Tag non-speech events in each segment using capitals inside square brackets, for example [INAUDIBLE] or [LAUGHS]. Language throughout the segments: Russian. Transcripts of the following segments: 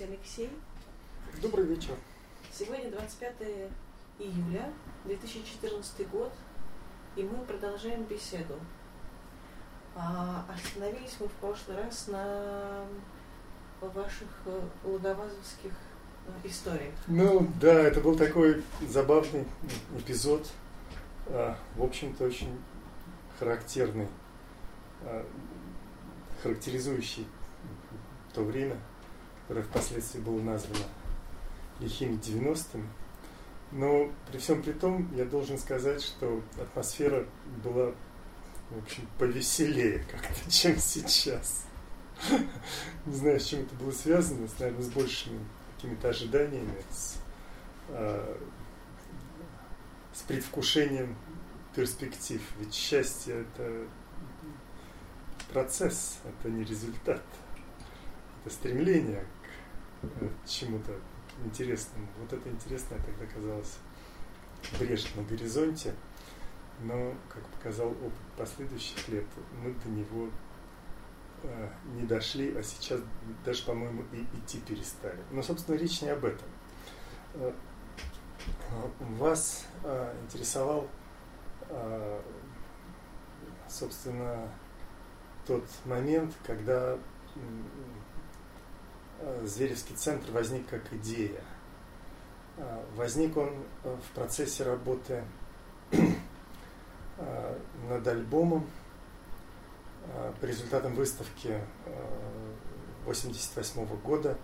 Здравствуйте, Алексей. Добрый вечер. Сегодня 25 июля 2014 год, и мы продолжаем беседу. А, остановились мы в прошлый раз на ваших э, логовазовских э, историях. Ну да, это был такой забавный эпизод, а, в общем-то очень характерный, а, характеризующий то время, которое впоследствии было названо лихими 90-ми. Но при всем при том, я должен сказать, что атмосфера была, в общем, повеселее как-то, [LAUGHS] чем сейчас. Не знаю, с чем это было связано, с, наверное, с большими какими-то ожиданиями, с, э, с предвкушением перспектив. Ведь счастье – это процесс, это не результат. Это стремление чему-то интересному. Вот это интересное тогда казалось брешь на горизонте, но, как показал опыт последующих лет, мы до него э, не дошли, а сейчас даже, по-моему, и идти перестали. Но, собственно, речь не об этом. Э, вас э, интересовал, э, собственно, тот момент, когда Зверевский центр возник как идея. Э, возник он э, в процессе работы над альбомом по результатам выставки 1988 года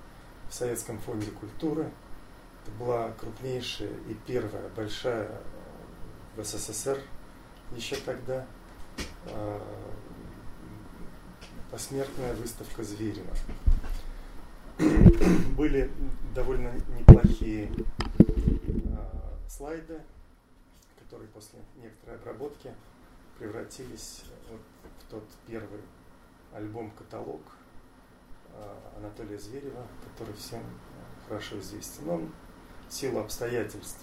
в Советском фонде культуры. Это была крупнейшая и первая большая в СССР еще тогда посмертная выставка Зверева были довольно неплохие э, слайды, которые после некоторой обработки превратились вот в тот первый альбом-каталог э, Анатолия Зверева, который всем хорошо известен. Он в силу обстоятельств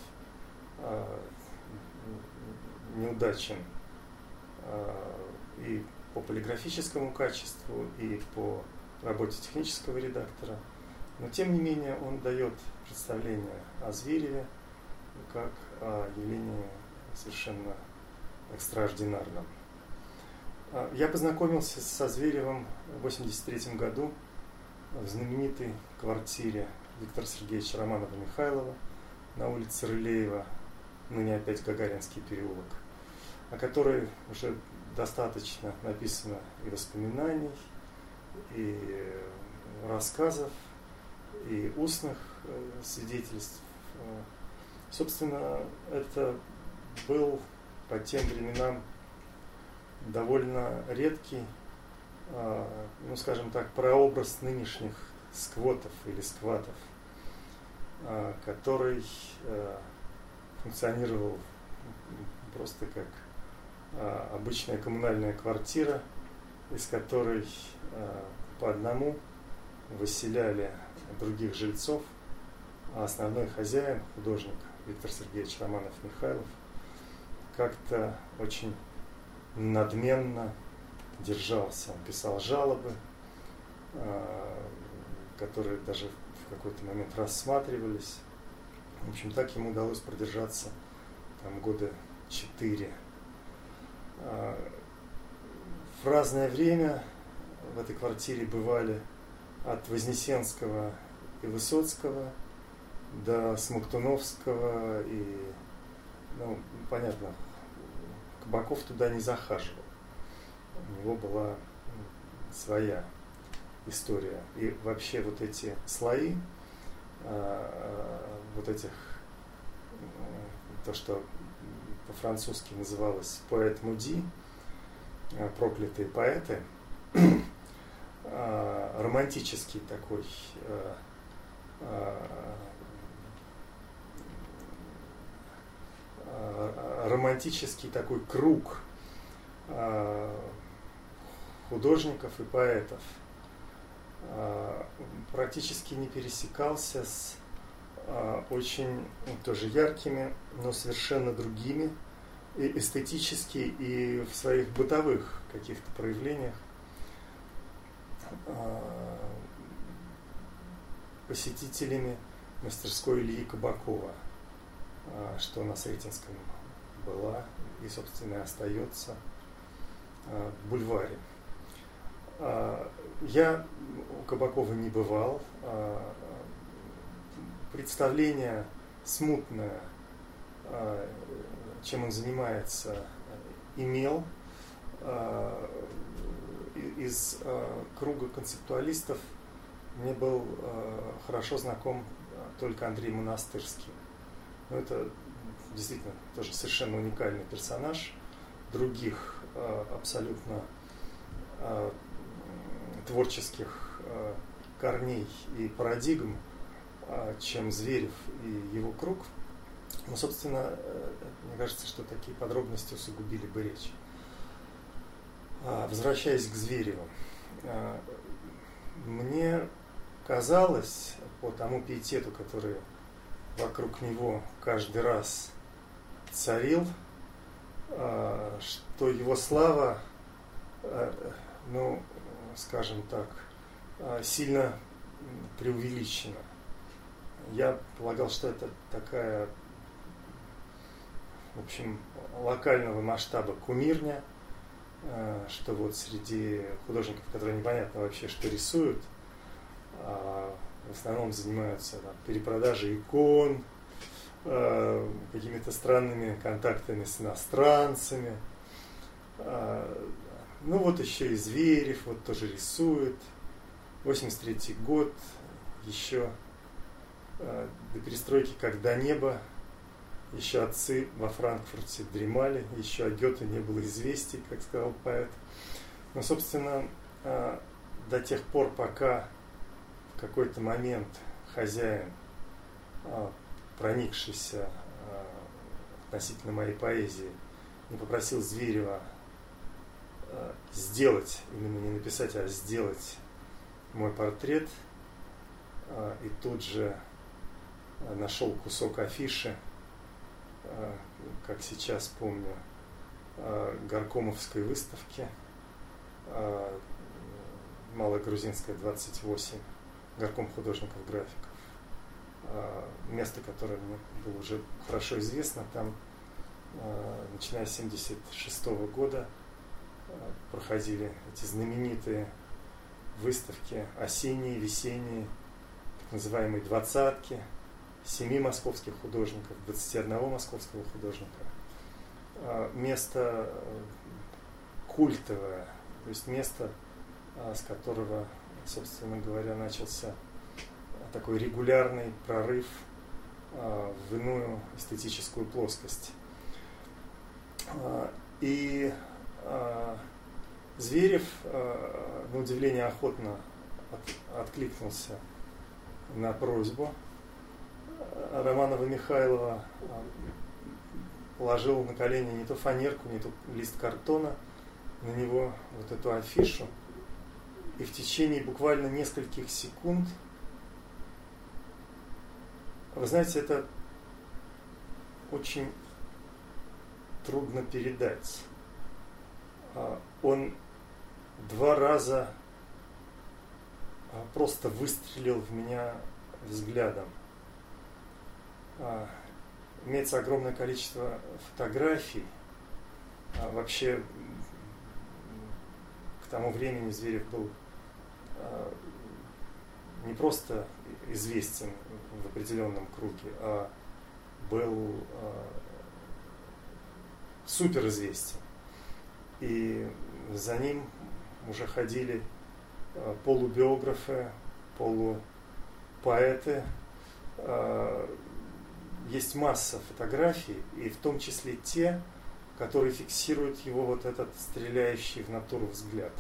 неудачен и по полиграфическому качеству, и по работе технического редактора. Но тем не менее он дает представление о Звереве как о явлении совершенно экстраординарном. А, я познакомился со Зверевым в 1983 году в знаменитой квартире Виктора Сергеевича Романова-Михайлова на улице Рылеева, ныне опять Гагаринский переулок, о которой уже достаточно написано и воспоминаний, и рассказов, и устных э, свидетельств. Э, собственно, это был по тем временам довольно редкий, э, ну скажем так, прообраз нынешних сквотов или скватов, который функционировал просто как обычная коммунальная квартира, из которой по одному выселяли других жильцов, а основной хозяин, художник Виктор Сергеевич Романов-Михайлов, как-то очень надменно держался. Он писал жалобы, а, которые даже в какой-то момент рассматривались. В общем, так ему удалось продержаться там года четыре. А, в разное время в этой квартире бывали от Вознесенского и Высоцкого до Смоктуновского и, ну, понятно, Кабаков туда не захаживал. У него была своя история. И вообще вот эти слои, а, вот этих, то, что по-французски называлось поэт Муди, а, проклятые поэты, а, романтический такой а, а, романтический такой круг художников и поэтов практически не пересекался с очень тоже яркими, но совершенно другими и эстетически, и в своих бытовых каких-то проявлениях посетителями мастерской Ильи Кабакова, а, что на Сретенском была и, собственно, остается а, в бульваре. А, я у Кабакова не бывал. Представление смутное, чем он занимается, имел. Из круга концептуалистов мне был хорошо знаком только Андрей Монастырский. Но это действительно тоже совершенно уникальный персонаж. Других э, абсолютно э, творческих э, корней и парадигм, чем Зверев и его круг. Но, собственно, мне кажется, что такие подробности усугубили бы речь. Возвращаясь к Звереву, мне казалось, по тому пиетету, который вокруг него каждый раз царил, а, что его слава, а, ну, скажем так, а, сильно преувеличена. Я полагал, что это такая, в общем, локального масштаба кумирня, что вот среди художников, которые непонятно вообще, что рисуют, в основном занимаются там, перепродажей икон, э, какими-то странными контактами с иностранцами. Э, ну вот еще и Зверев вот тоже рисует. 83 год, еще э, до перестройки как до неба, еще отцы во Франкфурте дремали, еще о Гёте не было известий, как сказал поэт. Но, собственно, э, до тех пор, пока какой-то момент хозяин, а, проникшийся а, относительно моей поэзии, не попросил Зверева а, сделать, именно не написать, а сделать мой портрет, и тут же нашел кусок афиши, как сейчас помню, Горкомовской выставки, Малогрузинская, 28 горком художников-графиков. Место, которое мне было уже хорошо известно, там, начиная с 1976 года, а, проходили эти знаменитые выставки осенние, весенние, так называемые двадцатки, семи московских художников, 21 московского художника. Место э, культовое, то есть место, с которого собственно говоря, начался такой регулярный прорыв а, в иную эстетическую плоскость. А, и а, Зверев, на удивление, охотно откликнулся на просьбу Романова Михайлова, положил на колени не то фанерку, не то лист картона, на него вот эту афишу – и в течение буквально нескольких секунд, вы знаете, это очень трудно передать. А, он два раза а, просто выстрелил в меня взглядом. А, имеется огромное количество фотографий. Вообще, к тому времени Зверев был Э, не просто известен в определенном круге, а был э, суперизвестен. И за ним уже ходили э, полубиографы, полупоэты. Есть масса фотографий, и в том числе те, которые фиксируют его вот этот стреляющий в натуру взгляд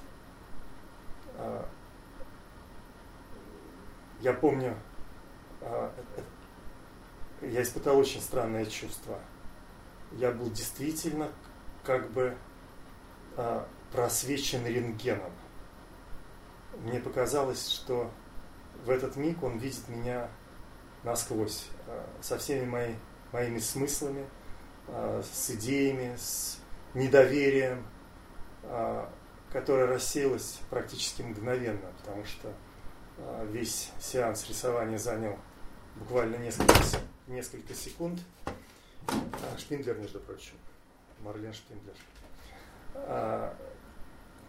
я помню, а, я испытал очень странное чувство. Я был действительно как бы а, просвечен рентгеном. Мне показалось, что в этот миг он видит меня насквозь, а, со всеми мои, моими смыслами, с идеями, с недоверием, которое рассеялось практически мгновенно, потому что а, весь сеанс рисования занял буквально несколько, несколько секунд. А, Шпиндлер, между прочим. Марлен Шпиндлер. А,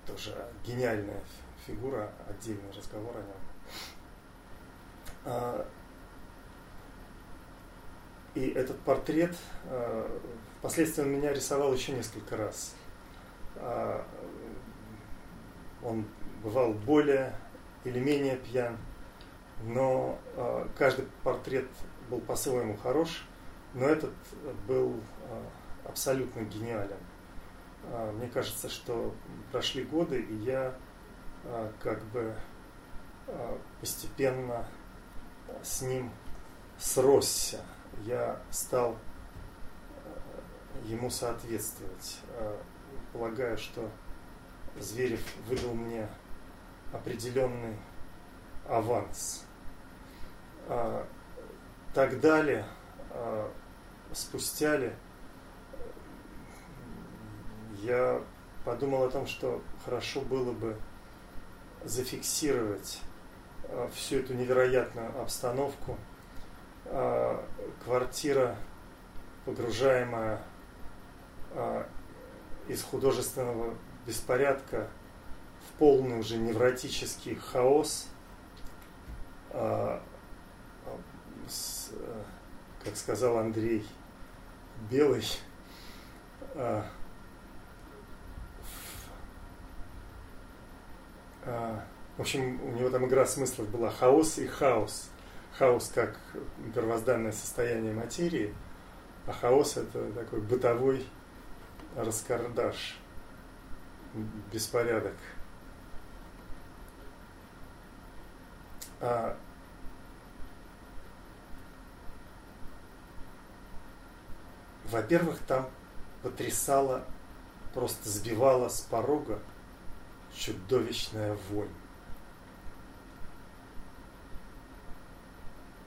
тоже гениальная фигура, отдельный разговор о нем. А, и этот портрет а, впоследствии он меня рисовал еще несколько раз. А, он бывал более или менее пьян, но э, каждый портрет был по-своему хорош, но этот был э, абсолютно гениален. Э, мне кажется, что прошли годы, и я э, как бы э, постепенно с ним сросся. Я стал э, ему соответствовать. Э, полагаю, что Зверев выдал мне определенный аванс. А, так далее, спустя ли, я подумал о том, что хорошо было бы зафиксировать всю эту невероятную обстановку. Квартира, погружаемая из художественного беспорядка в полный уже невротический хаос, а, как сказал Андрей, белый, а, а, в общем, у него там игра смыслов была хаос и хаос. Хаос как первозданное состояние материи, а хаос это такой бытовой раскардаш беспорядок. А, во-первых, там потрясала, просто сбивала с порога чудовищная вонь.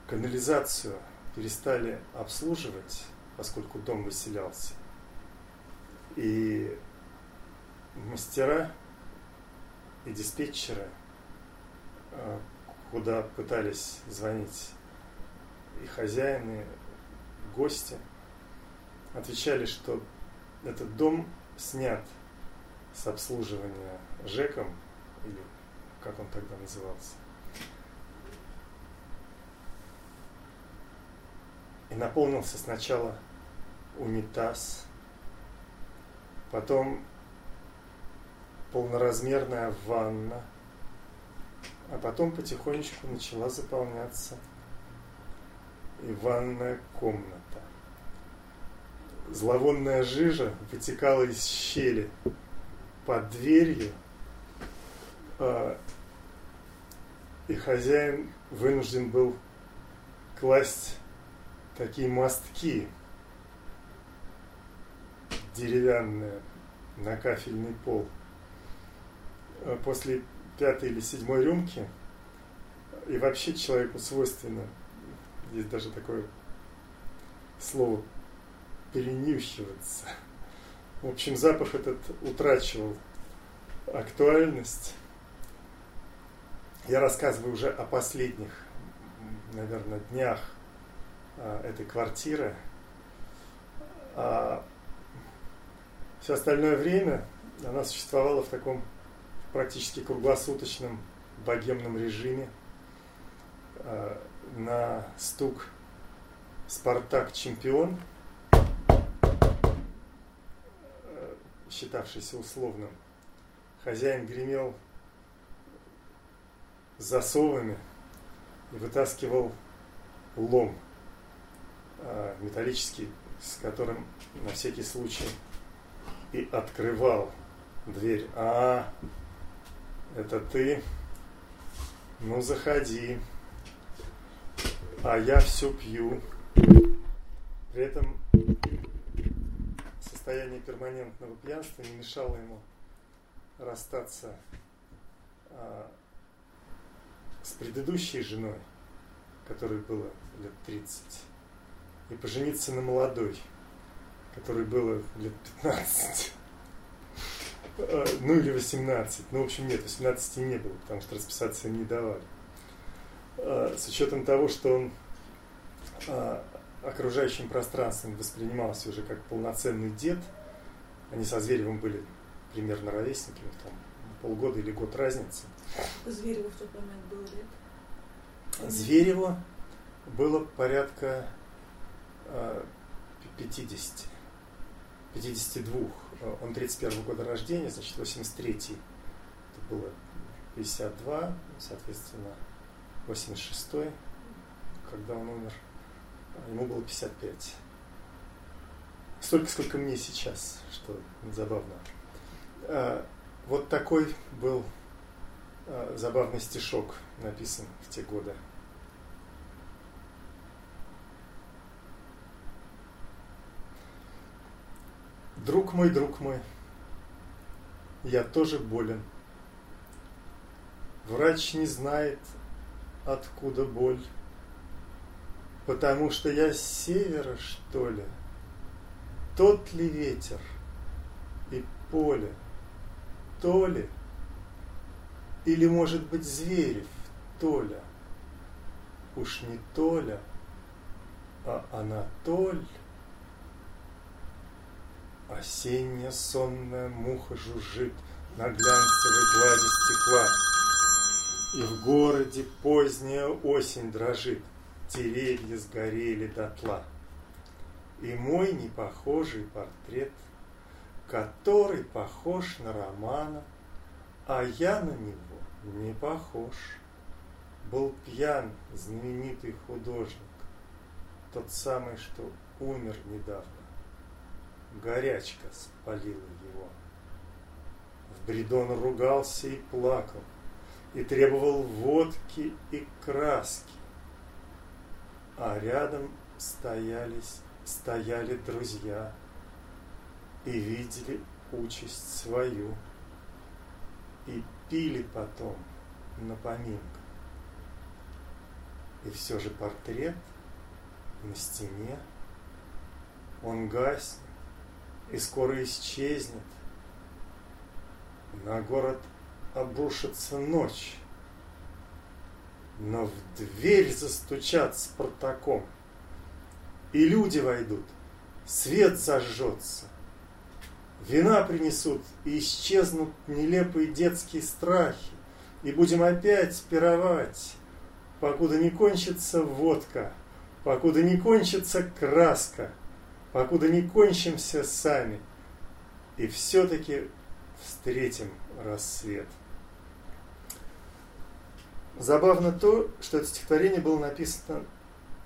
Канализацию перестали обслуживать, поскольку дом выселялся. И мастера и диспетчеры, а, куда пытались звонить и хозяины, и гости, отвечали, что этот дом снят с обслуживания ЖЭКом, или как он тогда назывался. И наполнился сначала унитаз, потом полноразмерная ванна, а потом потихонечку начала заполняться и ванная комната. Зловонная жижа вытекала из щели под дверью, а, и хозяин вынужден был класть такие мостки деревянные на кафельный пол – Э, после пятой или седьмой рюмки, и вообще человеку свойственно, есть даже такое слово, перенюхиваться. В общем, запах этот утрачивал актуальность. Я рассказываю уже о последних, наверное, днях этой квартиры. А все остальное время она существовала в таком практически круглосуточном богемном режиме. Э, на стук «Спартак чемпион», э, считавшийся условным, хозяин гремел засовами и вытаскивал лом металлический, с которым на всякий случай и открывал дверь. А, это ты? Ну, заходи. А я все пью. При этом состояние перманентного пьянства не мешало ему расстаться а, с предыдущей женой, которой было лет 30, и пожениться на молодой, которой было лет 15. Э, ну или 18. Ну, в общем, нет, 18 не было, потому что расписаться им не давали. э, с учетом того, что он э, окружающим пространством воспринимался уже как полноценный дед, они со Зверевым были примерно ровесники, там полгода или год разницы. Звереву в тот момент было лет? Звереву было порядка 50. 52. Он 31 года рождения, значит, 83 это было 52, соответственно, 86 когда он умер, ему было 55. Столько, сколько мне сейчас, что забавно. А, вот такой был забавный стишок написан в те годы. Друг мой, друг мой, я тоже болен. Врач не знает, откуда боль. Потому что я с севера, что ли? Тот ли ветер и поле, то ли? Или, может быть, Зверев, Толя? Уж не Толя, а Анатоль? Осенняя сонная муха жужжит на глянцевой глади стекла. И в городе поздняя осень дрожит, деревья сгорели дотла. И мой непохожий портрет, который похож на Романа, а я на него не похож. Был пьян знаменитый художник, тот самый, что умер недавно горячка спалила его. В бреду он ругался и плакал, и требовал водки и краски. А рядом стоялись, стояли друзья и видели участь свою, и пили потом на поминках. И все же портрет на стене, он гаснет, и скоро исчезнет. На город обрушится ночь, но в дверь застучат с протоком, и люди войдут, свет зажжется, вина принесут, и исчезнут нелепые детские страхи, и будем опять пировать, покуда не кончится водка, покуда не кончится краска – покуда не кончимся сами, и все-таки встретим рассвет. Забавно то, что это стихотворение было написано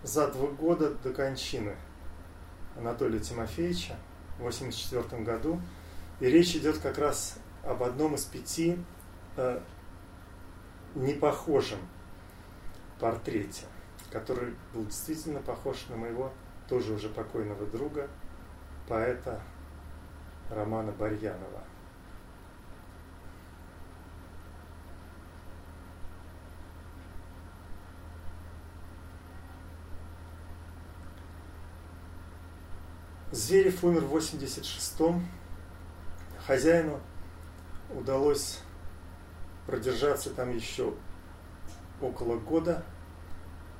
за два года до кончины Анатолия Тимофеевича в 1984 году. И речь идет как раз об одном из пяти э, непохожем портрете, который был действительно похож на моего тоже уже покойного друга, поэта Романа Барьянова. Зверев умер в 86-м. Хозяину удалось продержаться там еще около года,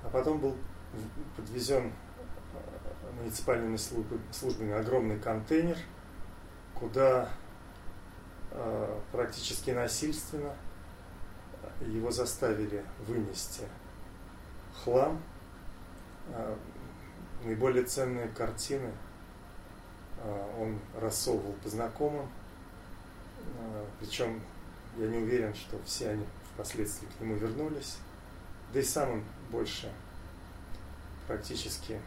а потом был подвезен муниципальными службами, огромный контейнер, куда э, практически насильственно его заставили вынести хлам, э, наиболее ценные картины э, он рассовывал по знакомым, причем я не уверен, что все они впоследствии к нему вернулись, да и сам он больше практически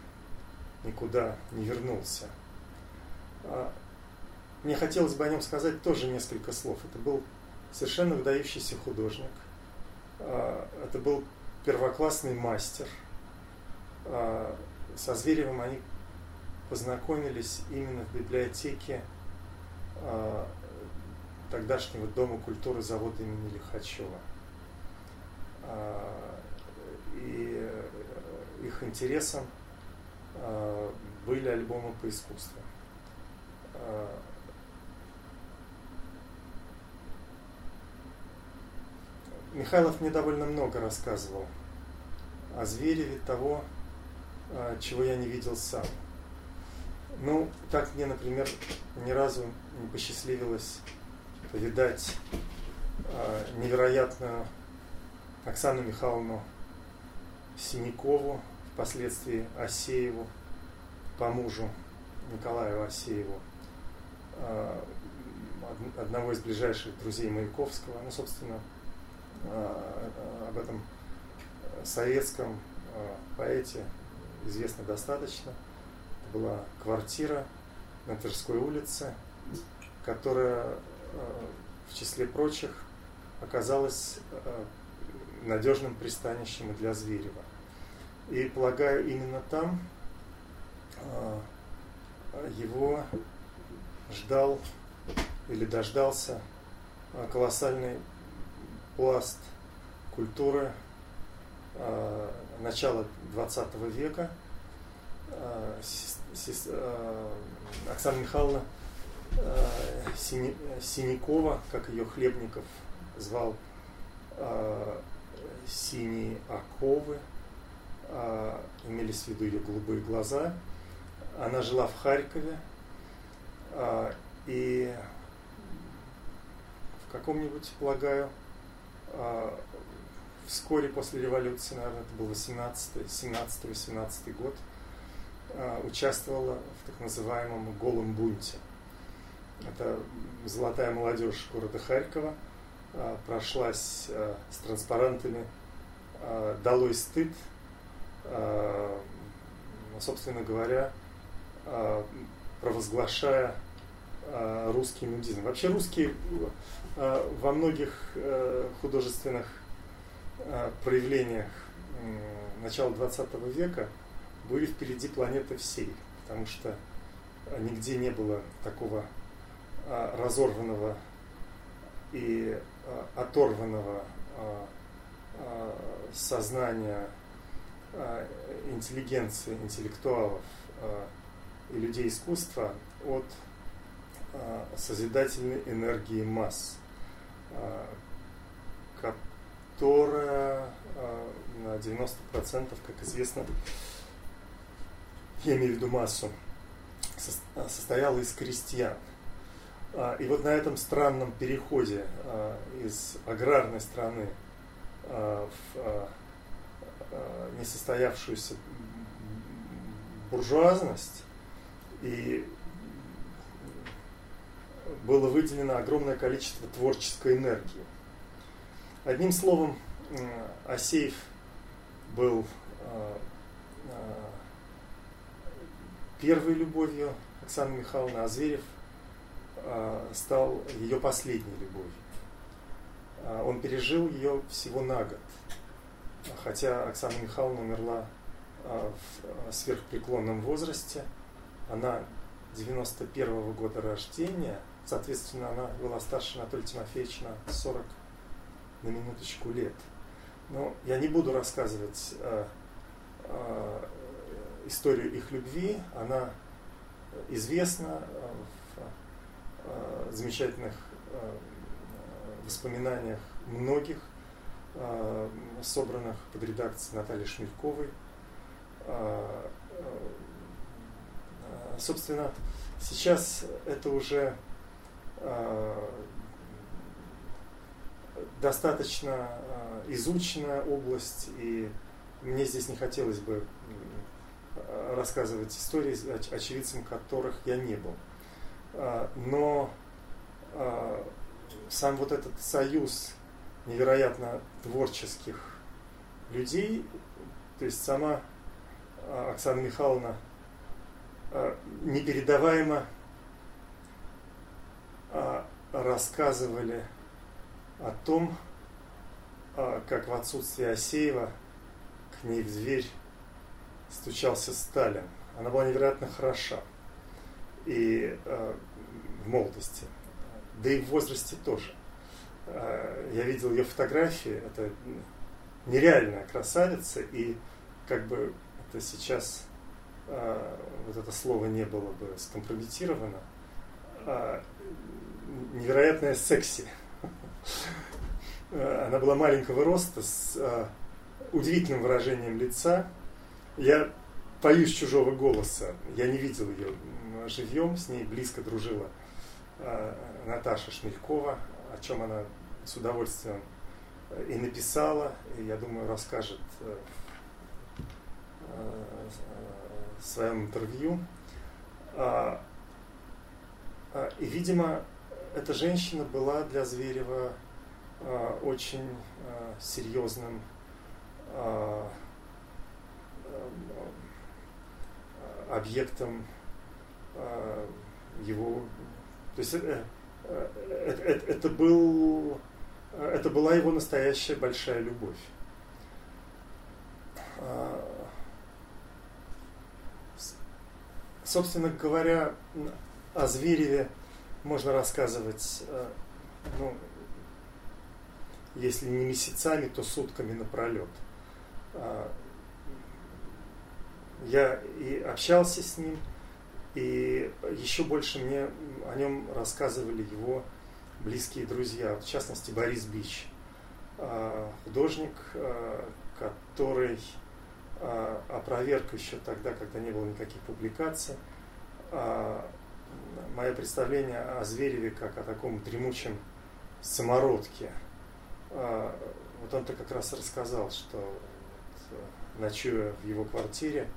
никуда не вернулся. А, мне хотелось бы о нем сказать тоже несколько слов. Это был совершенно выдающийся художник. А, это был первоклассный мастер. А, со Зверевым они познакомились именно в библиотеке тогдашнего Дома культуры завода имени Лихачева. И их интересом Э, были альбомы по искусству. Э, Михайлов мне довольно много рассказывал о Звереве того, чего я не видел сам. Ну, так мне, например, ни разу не посчастливилось повидать невероятную Оксану Михайловну Синякову, впоследствии Осееву, по мужу Николаю Осееву, одного из ближайших друзей Маяковского. Ну, собственно, об этом советском поэте известно достаточно. Это была квартира на Тверской улице, которая в числе прочих оказалась надежным пристанищем для Зверева. И полагаю, именно там его ждал или дождался колоссальный пласт культуры начала 20 века. Оксана Михайловна Синякова, как ее Хлебников звал синие оковы, имелись в виду ее голубые глаза. Она жила в Харькове, и в каком-нибудь, полагаю, вскоре после революции, наверное, это был 17-18 год, участвовала в так называемом «голом бунте». Это золотая молодежь города Харькова прошлась с транспарантами «Долой стыд», собственно говоря, провозглашая русский нудизм. Вообще русские во многих художественных проявлениях начала 20 века были впереди планеты всей, потому что нигде не было такого разорванного и оторванного сознания интеллигенции, интеллектуалов и людей искусства от созидательной энергии масс, которая на 90%, как известно, я имею в виду массу, состояла из крестьян. И вот на этом странном переходе из аграрной страны в несостоявшуюся буржуазность и было выделено огромное количество творческой энергии. Одним словом, Асеев был первой любовью Оксаны Михайловны, а Зверев стал ее последней любовью. Он пережил ее всего на год. Хотя Оксана Михайловна умерла в сверхпреклонном возрасте, она 91 -го года рождения, соответственно, она была старше Анатолия Тимофеевича на 40 на минуточку лет. Но я не буду рассказывать э, э, историю их любви, она известна в э, замечательных э, воспоминаниях многих, собранных под редакцией Натальи Шмельковой. Э, э, собственно, сейчас это уже э, достаточно э, изученная область, и мне здесь не хотелось бы рассказывать истории, очевидцем которых я не был. Но сам вот этот союз невероятно творческих людей, то есть сама а, Оксана Михайловна непередаваемо рассказывали о том, как в отсутствие Асеева к ней в дверь стучался Сталин. Она была невероятно хороша. И в молодости, да и в возрасте тоже. Э, я видел ее фотографии, это нереальная красавица, и как бы это сейчас э, вот это слово не было бы скомпрометировано, э, невероятная секси. Она была маленького роста, с удивительным выражением лица. Я боюсь чужого голоса. Я не видел ее живьем, с ней близко дружила Наташа Шмелькова, о чем она с удовольствием и написала, и, я думаю, расскажет э, в своем интервью. А, а, и, видимо, эта женщина была для Зверева очень серьезным объектом его... То есть это, это, это, был, это была его настоящая большая любовь. Собственно говоря, о Звереве можно рассказывать, э, ну, если не месяцами, то сутками напролет. А, я и общался с ним, и еще больше мне о нем рассказывали его близкие друзья, в частности Борис Бич, а, художник, а, который опроверг еще тогда, когда не было никаких публикаций, мое представление о Звереве как о таком дремучем самородке. Вот он-то как раз рассказал, что ночуя в его квартире,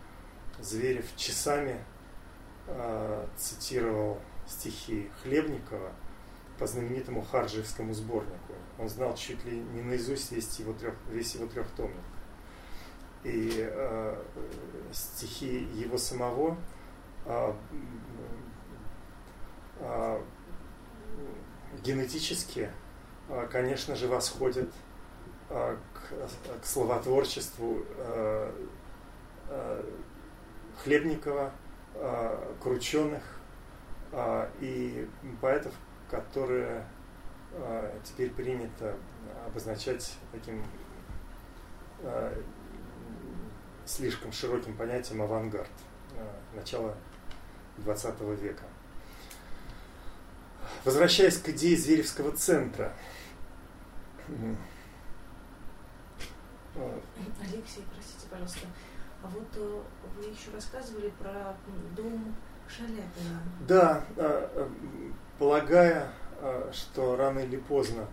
Зверев часами э, цитировал стихи Хлебникова по знаменитому Харджиевскому сборнику. Он знал чуть ли не наизусть весь его, трех, весь его трехтомник. И э, стихи его самого э, э, генетически, э, конечно же, восходят э, к, к словотворчеству э, э, Хлебникова, э, Крученых э, и поэтов, которые э, теперь принято обозначать таким э, слишком широким понятием авангард э, начала XX века. Возвращаясь к идее Зверевского центра. Алексей, простите, пожалуйста, а вот э, вы еще рассказывали про дом Шаляпина. Да, э, э, полагая, что рано или поздно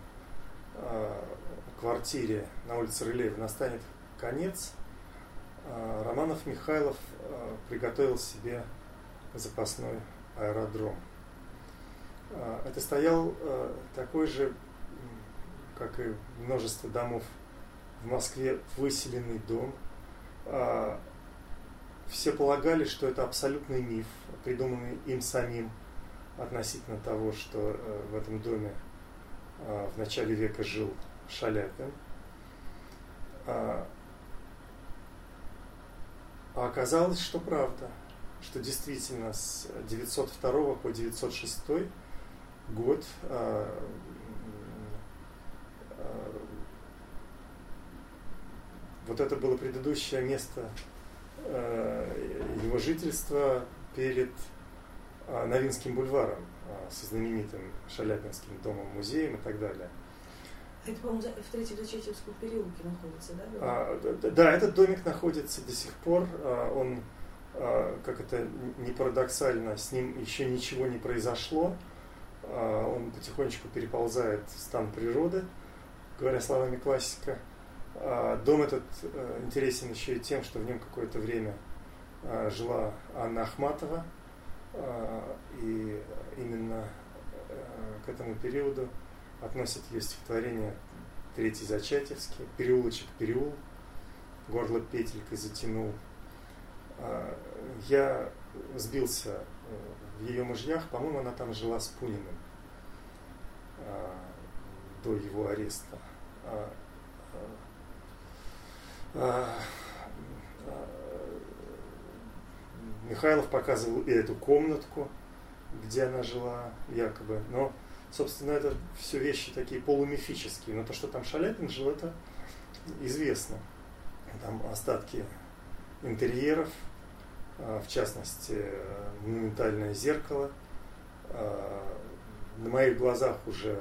квартире на улице Рылеева настанет конец, Романов Михайлов приготовил себе запасной аэродром. Это стоял такой же, как и множество домов в Москве, выселенный дом – все полагали, что это абсолютный миф, придуманный им самим относительно того, что э, в этом доме а, в начале века жил Шаляпин. А, а оказалось, что правда, что действительно с 902 по 906 год вот это было предыдущее место э, его жительства перед э, Новинским бульваром э, со знаменитым Шаляпинским домом-музеем и так далее. Это, по-моему, в Третьем Зачатевском переулке находится, да? А, да? Да, этот домик находится до сих пор. Он, как это не парадоксально, с ним еще ничего не произошло. Он потихонечку переползает в стан природы, говоря словами классика. А, дом этот э, интересен еще и тем, что в нем какое-то время а, жила Анна Ахматова, а, и именно э, к этому периоду относят ее стихотворение Третий Зачатевский, переулочек переул, горло петелькой затянул. Я сбился э, в ее мужьях, по-моему, она там жила с Пуниным до его ареста. А, а, Михайлов показывал и эту комнатку, где она жила, якобы. Но, собственно, это все вещи такие полумифические. Но то, что там Шаляпин жил, это известно. Там остатки интерьеров, а, в частности, монументальное зеркало. На моих глазах уже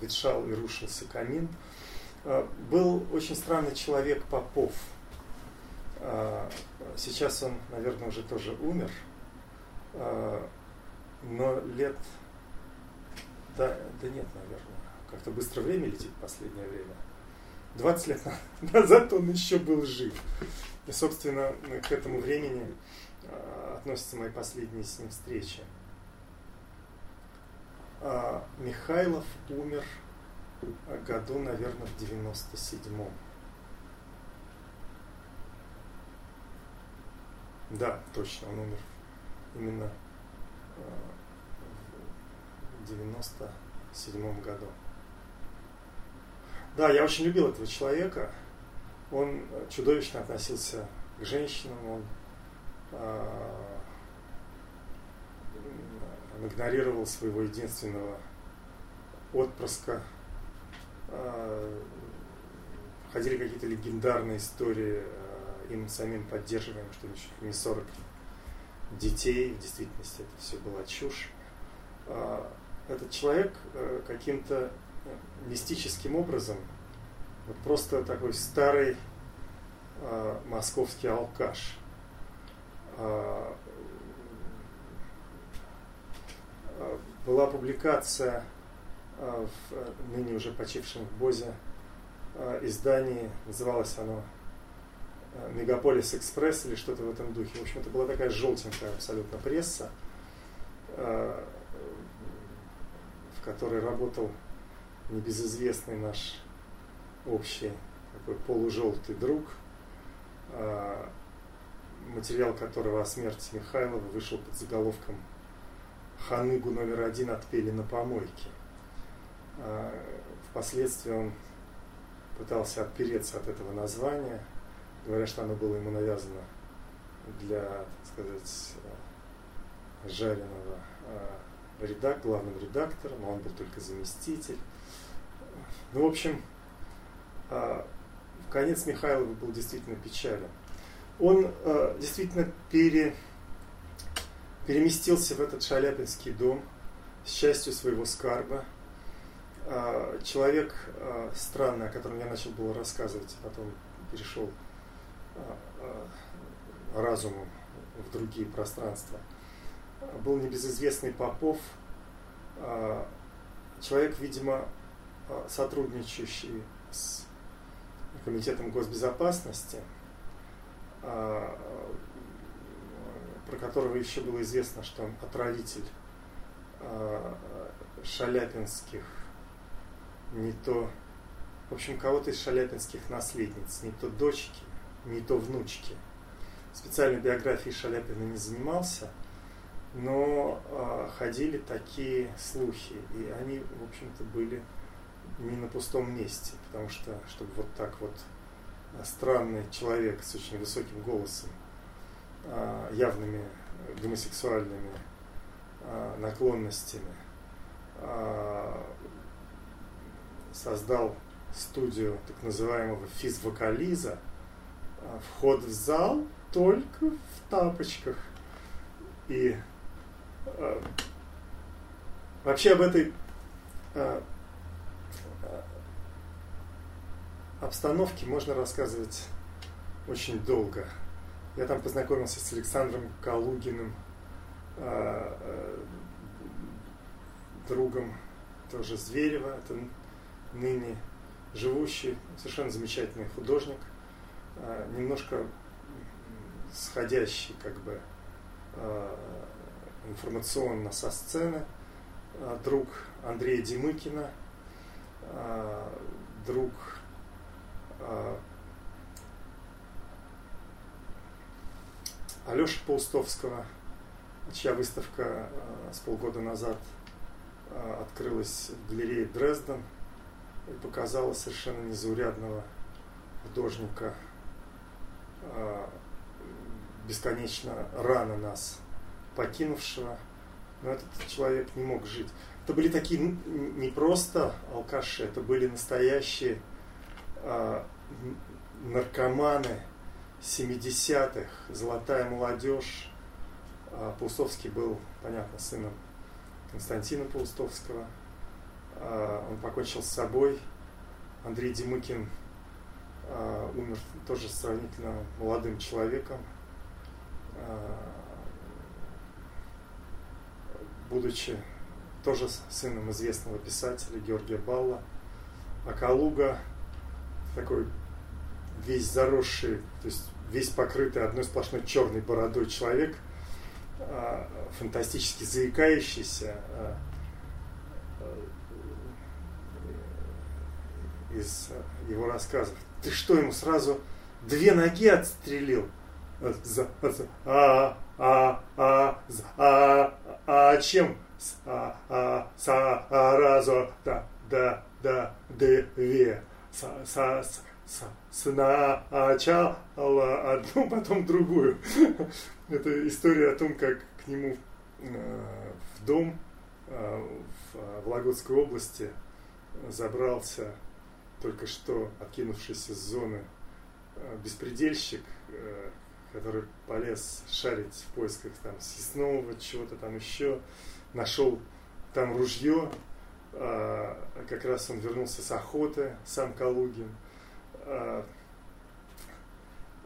ветшал и рушился камин. А, был очень странный человек Попов. А, сейчас он, наверное, уже тоже умер. А, но лет... Да, да нет, наверное. Как-то быстро время летит в последнее время. 20 лет [LAUGHS] назад он еще был жив. И, собственно, к этому времени относятся мои последние с ним встречи. Михайлов умер году, наверное, в 97-м. Да, точно, он умер именно э, в 97 году. Да, я очень любил этого человека. Он чудовищно относился к женщинам, он э, игнорировал своего единственного отпрыска Э, ходили какие-то легендарные истории, э, им самим поддерживаем, что не 40 детей, в действительности это все была чушь. Э, этот человек каким-то мистическим образом, вот просто такой старый московский алкаш, была публикация а, в э, ныне уже почившем в Бозе а, издании, называлось оно э, Мегаполис Экспресс или что-то в этом духе. В общем, это была такая желтенькая абсолютно пресса, в которой работал небезызвестный наш общий такой полужелтый друг, материал которого о смерти Михайлова вышел под заголовком «Ханыгу номер один отпели на помойке». А, впоследствии он пытался отпереться от этого названия, говоря, что оно было ему навязано для, так сказать, жареного а, редак, главным редактором, а он был только заместитель. Ну, в общем, в конец Михайлова был действительно печален. Он действительно пере, переместился в этот шаляпинский дом с частью своего скарба – а, человек а, странный, о котором я начал было рассказывать, потом перешел а, разумом в другие пространства, был небезызвестный Попов, человек, видимо, сотрудничающий с Комитетом госбезопасности, про которого еще было известно, что он отравитель шаляпинских не то, в общем, кого-то из шаляпинских наследниц, не то дочки, не то внучки. Специальной биографией Шаляпина не занимался, но э, ходили такие слухи, и они, в общем-то, были не на пустом месте, потому что, чтобы вот так вот странный человек с очень высоким голосом, э, явными гомосексуальными э, наклонностями, создал студию так называемого физвокализа. А, вход в зал только в тапочках. И э, вообще об этой э, обстановке можно рассказывать очень долго. Я там познакомился с Александром Калугиным, э, э, другом тоже Зверева. Это ныне живущий, совершенно замечательный художник, а, немножко сходящий как бы а, информационно со сцены, а, друг Андрея Демыкина, друг Алеши Паустовского, чья выставка с полгода назад открылась в галерее Дрезден – показала совершенно незаурядного художника, а, бесконечно рано нас покинувшего. Но этот человек не мог жить. Это были такие не просто алкаши, это были настоящие а, наркоманы 70-х, золотая молодежь. А, Паустовский был, понятно, сыном Константина Паустовского – он покончил с собой Андрей Демыкин а, умер тоже сравнительно молодым человеком, а, будучи тоже сыном известного писателя Георгия Балла. А Калуга такой весь заросший, то есть весь покрытый одной сплошной черной бородой человек, а, фантастически заикающийся, из его рассказов. Ты что, ему сразу две ноги отстрелил? А, а, а, а, а, чем? А, а, са, а, разо, да, да, да, две, са, са, са, сначала одну, [LAUGHS] потом другую. [LAUGHS] Это история о том, как к нему в дом в Вологодской области забрался только что откинувшийся с зоны э, беспредельщик, э, который полез шарить в поисках там съестного, чего-то там еще, нашел там ружье, а, как раз он вернулся с охоты, сам Калугин, а,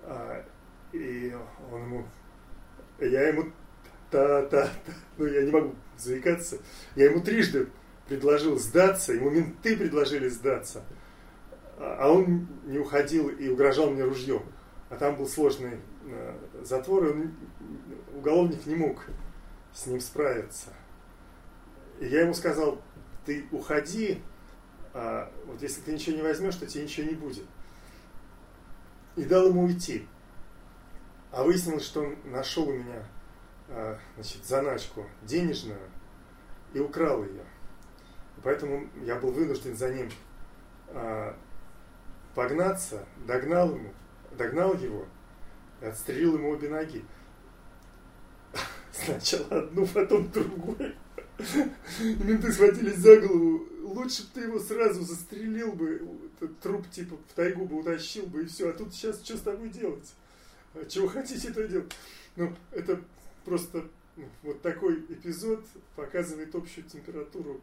а, и он ему, я ему, та-та, ну я не могу заикаться, я ему трижды предложил сдаться, ему менты предложили сдаться – а он не уходил и угрожал мне ружьем. А там был сложный э, затвор, и он, уголовник не мог с ним справиться. И я ему сказал, ты уходи, а вот если ты ничего не возьмешь, то тебе ничего не будет. И дал ему уйти. А выяснилось, что он нашел у меня а, значит, заначку денежную и украл ее. поэтому я был вынужден за ним а, погнаться, догнал ему, догнал его и отстрелил ему обе ноги. Сначала одну, потом другую. И менты схватились за голову. Лучше бы ты его сразу застрелил бы, этот труп типа в тайгу бы утащил бы и все. А тут сейчас что с тобой делать? А чего хотите, то делать. Ну, это просто ну, вот такой эпизод показывает общую температуру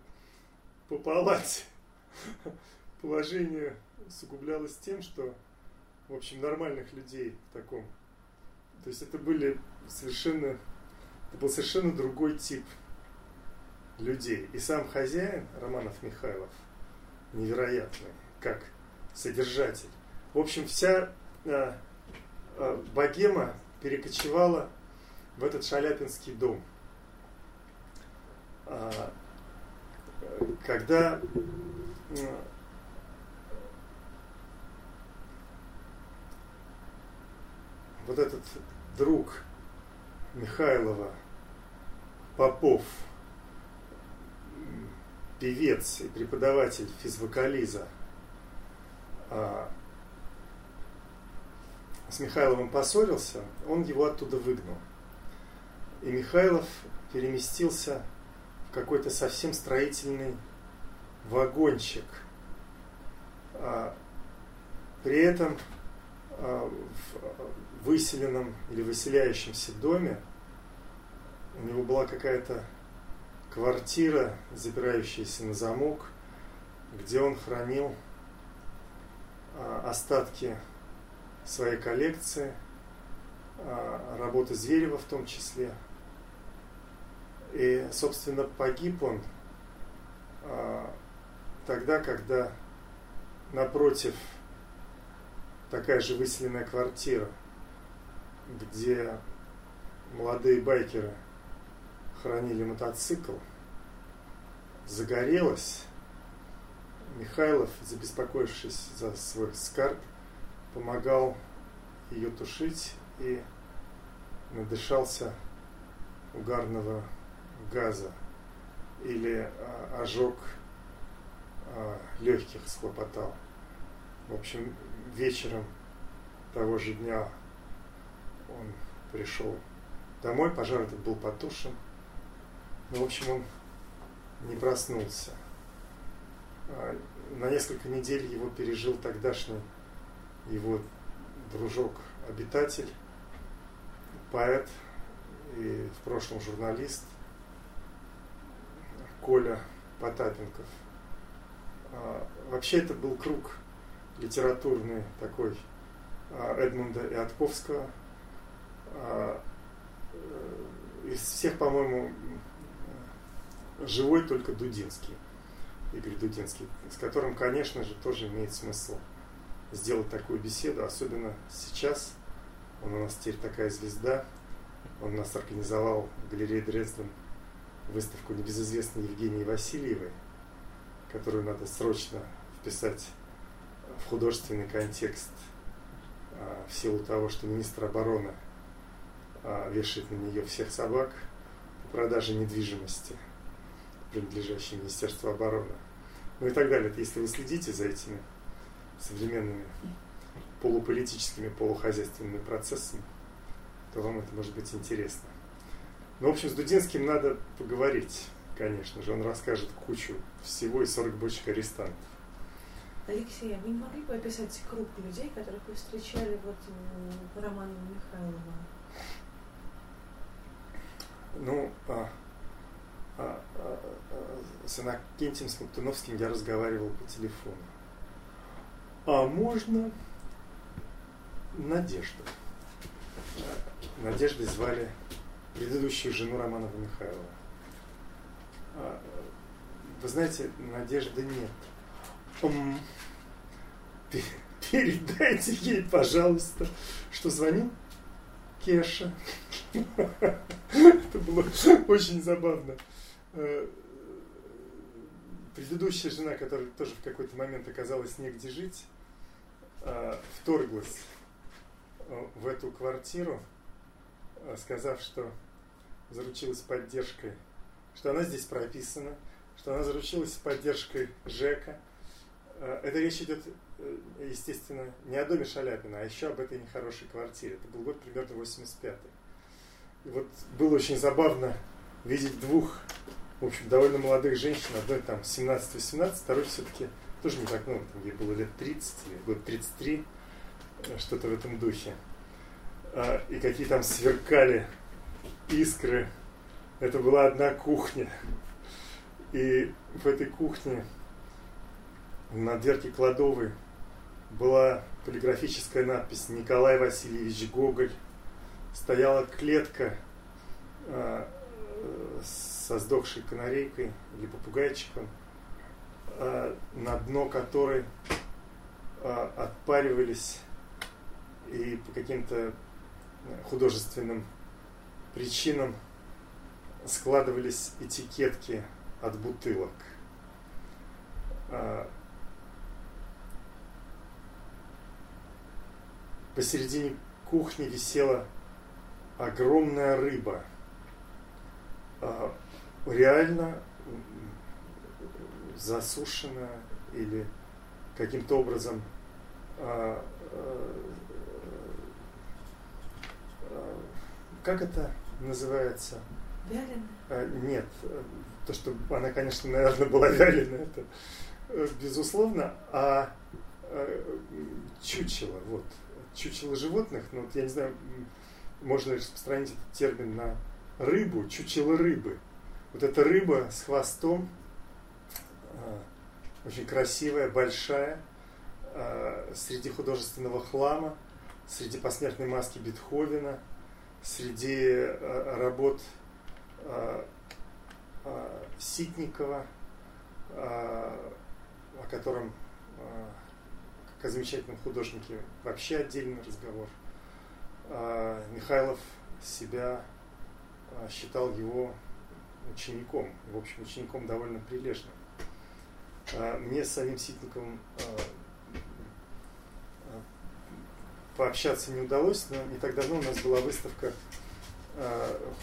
по палате. Положение усугублялось тем, что, в общем, нормальных людей в таком. То есть это были совершенно, это был совершенно другой тип людей. И сам хозяин, Романов Михайлов, невероятный, как содержатель. В общем, вся э, э, богема перекочевала в этот шаляпинский дом. А, когда вот этот друг Михайлова, Попов, певец и преподаватель физвокализа, а, с Михайловым поссорился, он его оттуда выгнал. И Михайлов переместился в какой-то совсем строительный вагончик. А, при этом а, выселенном или выселяющемся доме у него была какая-то квартира, запирающаяся на замок, где он хранил а, остатки своей коллекции, а, работы Зверева в том числе. И, собственно, погиб он а, тогда, когда напротив такая же выселенная квартира – где молодые байкеры хранили мотоцикл, загорелась. Михайлов, забеспокоившись за свой скарб, помогал ее тушить и надышался угарного газа или а, ожог а, легких схлопотал. В общем, вечером того же дня он пришел домой, пожар этот был потушен. Ну, в общем, он не проснулся. А, на несколько недель его пережил тогдашний его дружок-обитатель, поэт и в прошлом журналист Коля Потапенков. А, вообще это был круг литературный такой а, Эдмунда Иотковского. А, э, из всех, по-моему, живой только Дудинский, Игорь Дудинский, с которым, конечно же, тоже имеет смысл сделать такую беседу, особенно сейчас. Он у нас теперь такая звезда. Он у нас организовал в галерее Дрезден выставку небезызвестной Евгении Васильевой, которую надо срочно вписать в художественный контекст а, в силу того, что министр обороны вешает на нее всех собак по продаже недвижимости, принадлежащей Министерству обороны. Ну и так далее. Если вы следите за этими современными полуполитическими, полухозяйственными процессами, то вам это может быть интересно. Ну, в общем, с Дудинским надо поговорить, конечно же. Он расскажет кучу всего и 40 бочек арестантов. Алексей, а вы не могли бы описать круг людей, которых вы встречали вот в романе Михайлова? Ну, а, а, а, а, с Иннокентием Смоктуновским я разговаривал по телефону. А можно Надежду. Надеждой звали предыдущую жену Романова Михайлова. А, вы знаете, надежды нет. Передайте ей, пожалуйста, что звонил Кеша. Это было очень забавно. Э, предыдущая жена, которая тоже в какой-то момент оказалась негде жить, э, вторглась э, в эту квартиру, сказав, что заручилась поддержкой, что она здесь прописана, что она заручилась поддержкой Жека. Это речь идет естественно, не о доме Шаляпина, а еще об этой нехорошей квартире. Это был год примерно 85-й. И вот было очень забавно видеть двух, в общем, довольно молодых женщин, одной там 17-18, второй все-таки тоже не так много, там ей было лет 30, или год 33, э, что-то в этом духе. А, и какие там сверкали искры. Это была одна кухня. И в этой кухне на дверке кладовой была полиграфическая надпись «Николай Васильевич Гоголь». Стояла клетка э, со сдохшей канарейкой или попугайчиком, э, на дно которой э, отпаривались и по каким-то художественным причинам складывались этикетки от бутылок. Посередине кухни висела огромная рыба. А, реально засушенная или каким-то образом а, а, как это называется? Вяленая? Нет, то, что она, конечно, наверное, была вяленая, это безусловно, а чучело, вот, чучело животных, ну вот я не знаю, можно распространить этот термин на рыбу, чучело рыбы. Вот эта рыба с хвостом, а, очень красивая, большая, а, среди художественного хлама, среди посмертной маски Бетховена, среди а, работ Ситникова, о котором о замечательном художнике вообще отдельный разговор. А, Михайлов себя а, считал его учеником, в общем, учеником довольно прилежным. А, мне с самим Ситниковым пообщаться не удалось, но не так давно у нас была выставка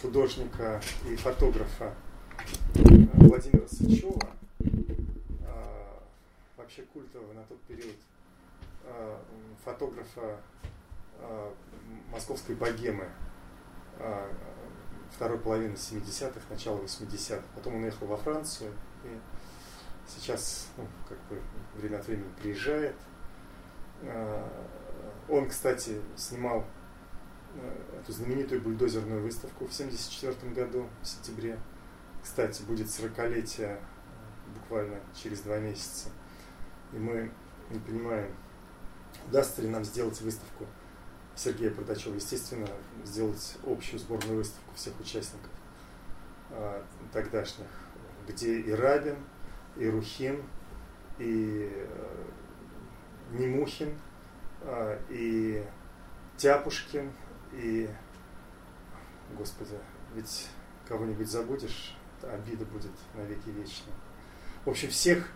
художника и фотографа Владимира Сычева, вообще культового на тот период фотографа э, московской богемы э, второй половины 70-х, начала 80-х. Потом он уехал во Францию и сейчас ну, как бы время от времени приезжает. Он, кстати, снимал эту знаменитую бульдозерную выставку в 1974 году, в сентябре. Кстати, будет 40-летие буквально через два месяца. И мы не понимаем, удастся ли нам сделать выставку Сергея Продачева. Естественно, сделать общую сборную выставку всех участников а, тогдашних, где и Рабин, и Рухин, и э, Немухин, а, и Тяпушкин, и, господи, ведь кого-нибудь забудешь, обида будет навеки вечная. В общем, всех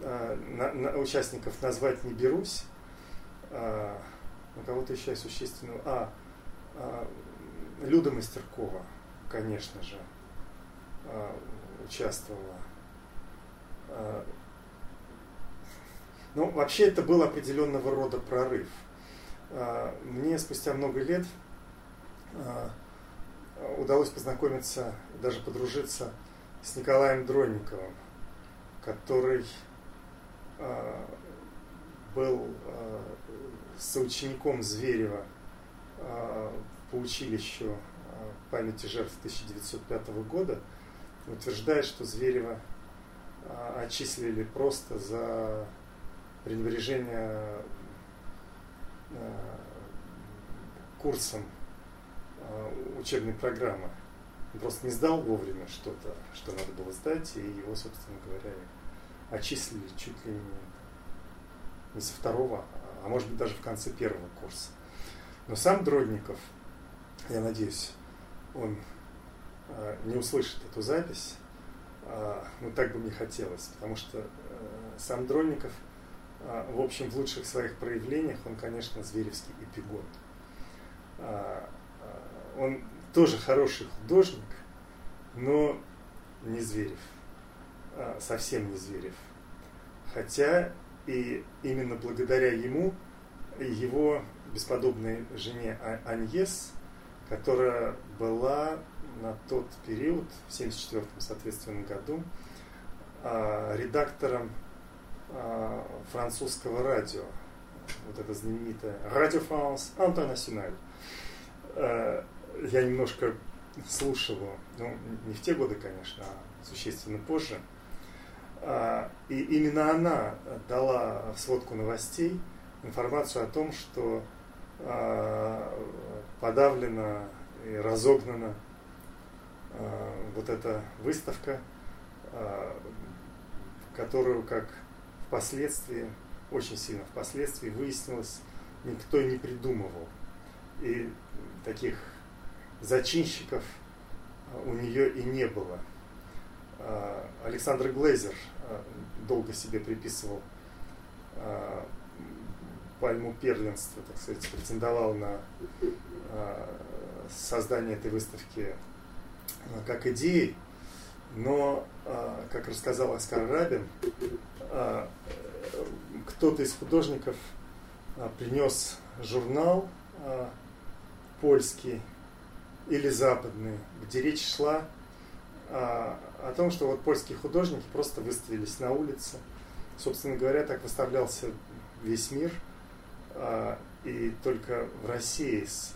э, на, на, участников назвать не берусь. У кого-то еще есть существенного. А, э, Люда Мастеркова, конечно же, э, участвовала. Э, ну, вообще это был определенного рода прорыв. Э, мне спустя много лет э, удалось познакомиться, даже подружиться с Николаем Дронниковым, который э, был э, соучеником Зверева э, по училищу э, памяти жертв 1905 года, утверждает, что Зверева отчислили просто за пренебрежение курсом учебной программы. Просто не сдал вовремя что-то, что надо было сдать, и его, собственно говоря, отчислили чуть ли не, не со второго, а может быть даже в конце первого курса. Но сам Дродников, я надеюсь, он э, не услышит эту запись, э, ну так бы мне хотелось, потому что э, сам Дродников, э, в общем, в лучших своих проявлениях, он, конечно, зверевский эпигон. Э, он тоже хороший художник, но не Зверев, а, совсем не Зверев. Хотя и именно благодаря ему его бесподобной жене а-, Аньес, которая была на тот период, в 1974 соответственно году, а, редактором французского радио, вот это знаменитое Radio France International я немножко слушал его, ну, не в те годы, конечно, а существенно позже. А, и именно она дала в сводку новостей информацию о том, что а, подавлена и разогнана а, вот эта выставка, которую, как впоследствии, очень сильно впоследствии выяснилось, никто не придумывал. И таких зачинщиков у нее и не было. Александр Глейзер долго себе приписывал пальму первенства, так сказать, претендовал на создание этой выставки как идеи, но, как рассказал Оскар Рабин, кто-то из художников принес журнал польский или западные, где речь шла о том, что вот польские художники просто выставились на улице. Собственно говоря, так выставлялся весь мир. А, и только в России с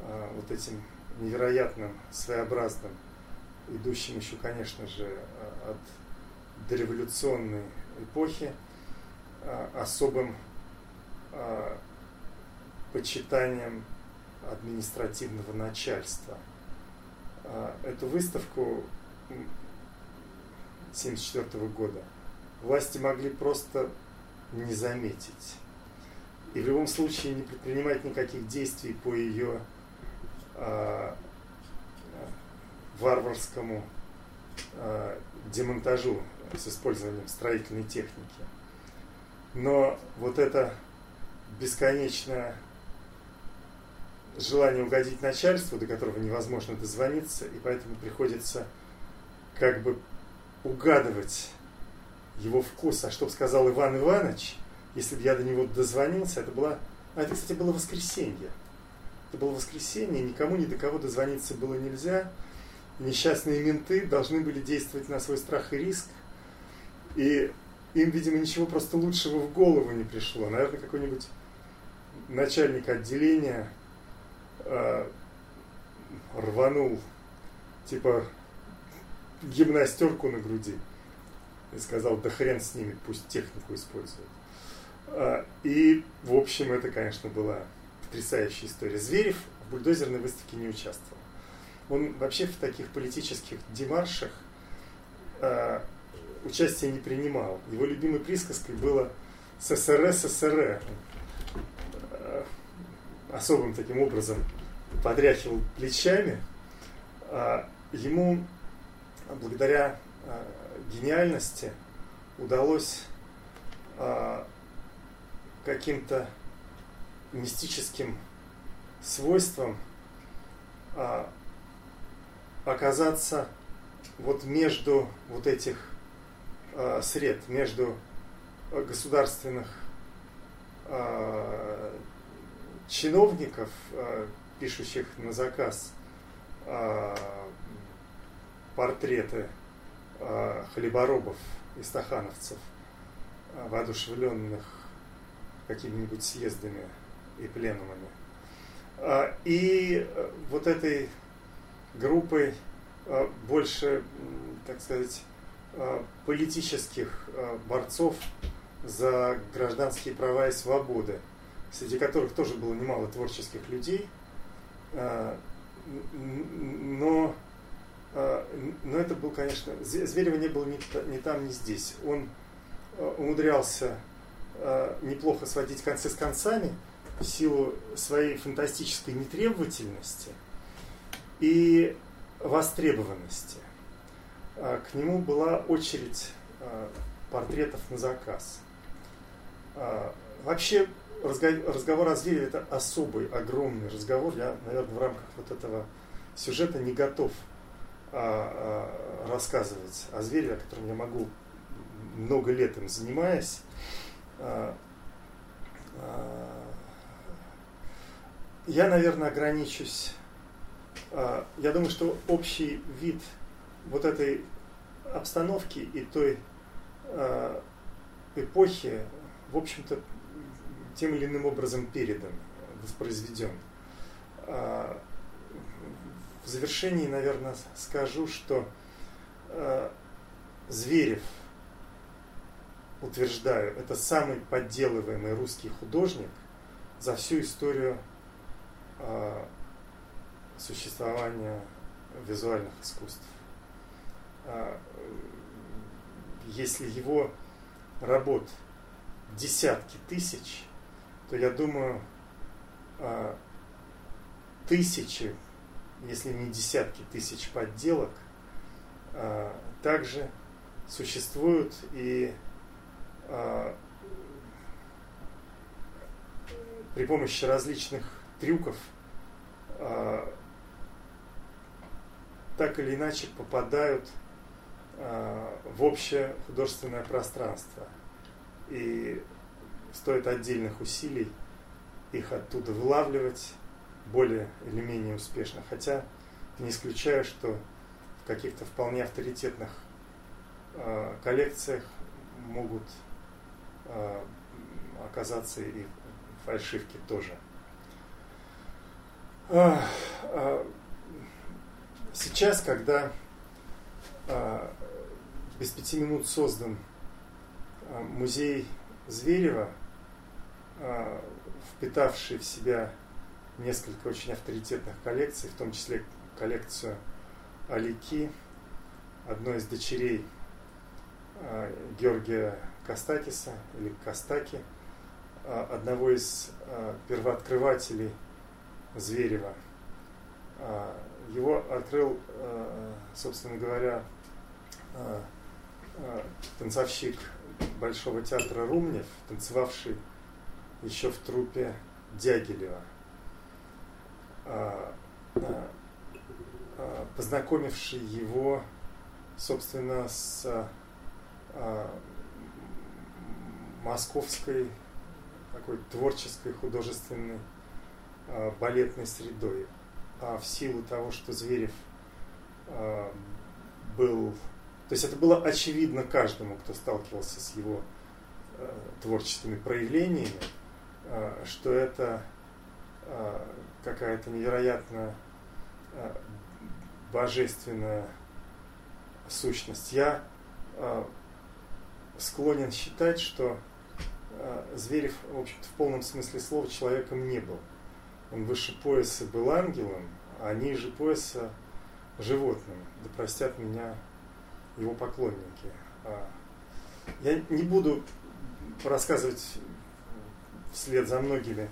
а, вот этим невероятным, своеобразным, идущим еще, конечно же, от дореволюционной эпохи, а, особым а, почитанием административного начальства. А, эту выставку 1974 года власти могли просто не заметить. И в любом случае не предпринимать никаких действий по ее э, варварскому э, демонтажу с использованием строительной техники. Но вот это бесконечное желание угодить начальству, до которого невозможно дозвониться, и поэтому приходится как бы угадывать его вкус. А что сказал Иван Иванович, если бы я до него дозвонился, это было... А это, кстати, было воскресенье. Это было воскресенье, никому ни до кого дозвониться было нельзя. Несчастные менты должны были действовать на свой страх и риск. И им, видимо, ничего просто лучшего в голову не пришло. Наверное, какой-нибудь начальник отделения э, рванул типа гимнастерку на груди и сказал, да хрен с ними, пусть технику используют. А, и, в общем, это, конечно, была потрясающая история. Зверев в бульдозерной выставке не участвовал. Он вообще в таких политических демаршах э, участия не принимал. Его любимой присказкой было ССР, ССР. Э, особым таким образом подряхивал плечами. Ему, благодаря э, гениальности, удалось э, каким-то мистическим свойством а, оказаться вот между вот этих а, сред, между государственных а, чиновников, а, пишущих на заказ а, портреты а, хлеборобов и стахановцев, а, воодушевленных какими-нибудь съездами и пленумами. А, и э, вот этой группой больше, так сказать, политических борцов за гражданские права и свободы, среди которых тоже было немало творческих людей, но, но это был, конечно, Зверева не было ни, ни там, ни здесь. Он умудрялся неплохо сводить концы с концами – в силу своей фантастической нетребовательности и востребованности. А, к нему была очередь а, портретов на заказ. А, вообще разговор о звере это особый, огромный разговор. Я, наверное, в рамках вот этого сюжета не готов рассказывать о звере, о котором я могу много лет им занимаясь. Я, наверное, ограничусь. А, я думаю, что общий вид вот этой обстановки и той а, эпохи, в общем-то, тем или иным образом передан, воспроизведен. А, в завершении, наверное, скажу, что Зверев, утверждаю, это самый подделываемый русский художник за всю историю э, существования визуальных искусств. Э, если его работ десятки тысяч, то я думаю, э, тысячи, если не десятки тысяч подделок, э, также существуют и э, при помощи различных трюков а, так или иначе попадают а, в общее художественное пространство. И стоит отдельных усилий их оттуда вылавливать более или менее успешно. Хотя не исключаю, что в каких-то вполне авторитетных э, коллекциях могут э, оказаться и фальшивки тоже. Сейчас, когда а, без пяти минут создан а, музей Зверева, а, впитавший в себя несколько очень авторитетных коллекций, в том числе коллекцию Алики, одной из дочерей Георгия Костакиса или Костаки, одного из первооткрывателей – Зверева. А, его открыл, а, собственно говоря, а, танцовщик Большого театра Румнев, танцевавший еще в трупе Дягилева, познакомивший его, собственно, с московской такой творческой художественной Э, балетной средой. А в силу того, что Зверев э, был... То есть это было очевидно каждому, кто сталкивался с его э, творческими проявлениями, что это какая-то невероятно божественная сущность. Я склонен считать, что э, Зверев, в общем-то, в полном смысле слова человеком не был. Он выше пояса был ангелом, а ниже пояса животным. Да простят меня его поклонники. А, я не буду рассказывать вслед за многими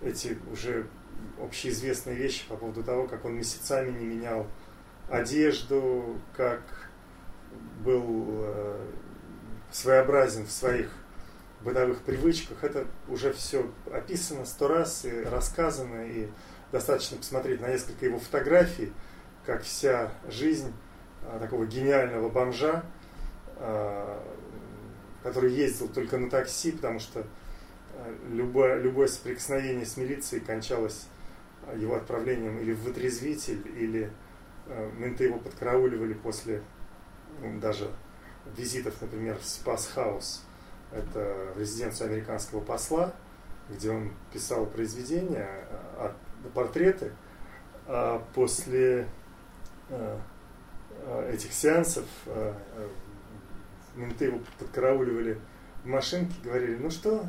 эти уже общеизвестные вещи по поводу того, как он месяцами не менял одежду, как был э, своеобразен в своих бытовых привычках. Это уже все описано сто раз и рассказано, и достаточно посмотреть на несколько его фотографий, как вся жизнь э, такого гениального бомжа, э, который ездил только на такси, потому что любое, любое соприкосновение с милицией кончалось его отправлением или в вытрезвитель, или э, менты его подкарауливали после даже визитов, например, в Спас Хаус, это резиденцию американского посла, где он писал произведения, а, портреты, а после э, э, этих сеансов менты его подкарауливали в машинке, говорили, ну что,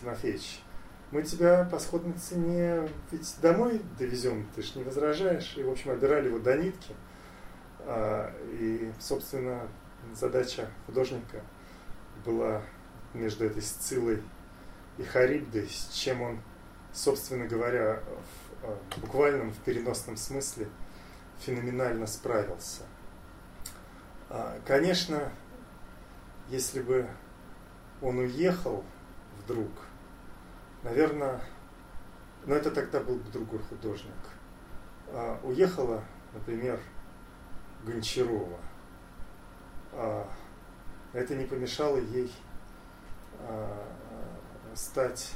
Тимофеевич, мы тебя по сходной цене ведь домой довезем, ты ж не возражаешь. И, в общем, обирали его до нитки. А, и, собственно, задача художника была между этой Сцилой и Харибдой, с чем он, собственно говоря, в а, буквальном, в переносном смысле феноменально справился. А, конечно, если бы он уехал вдруг – наверное, но это тогда был бы другой художник. А, уехала, например, Гончарова. А, это не помешало ей а, стать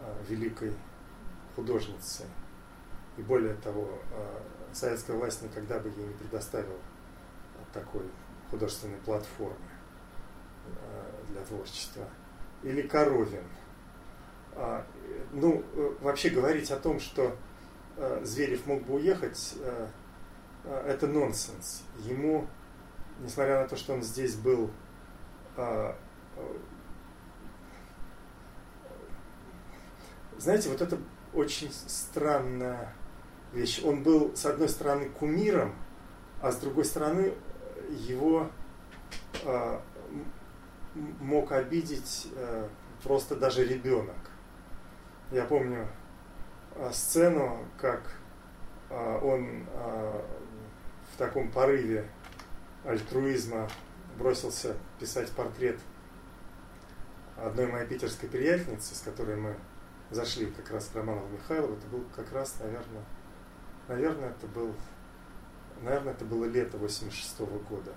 а, великой художницей. И более того, а, советская власть никогда бы ей не предоставила такой художественной платформы а, для творчества. Или Коровин – ну, э, вообще говорить о том, что э, Зверев мог бы уехать, э, это нонсенс. Ему, несмотря на то, что он здесь был знаете, вот это очень странная вещь. Он был, с одной стороны, кумиром, а с другой стороны, его мог обидеть просто даже ребенок. Я помню а, сцену, как а, он а, в таком порыве альтруизма бросился писать портрет одной моей питерской приятельницы, с которой мы зашли как раз к Романову Михайлову. Это был как раз, наверное, наверное, это был, наверное, это было лето 86 -го года.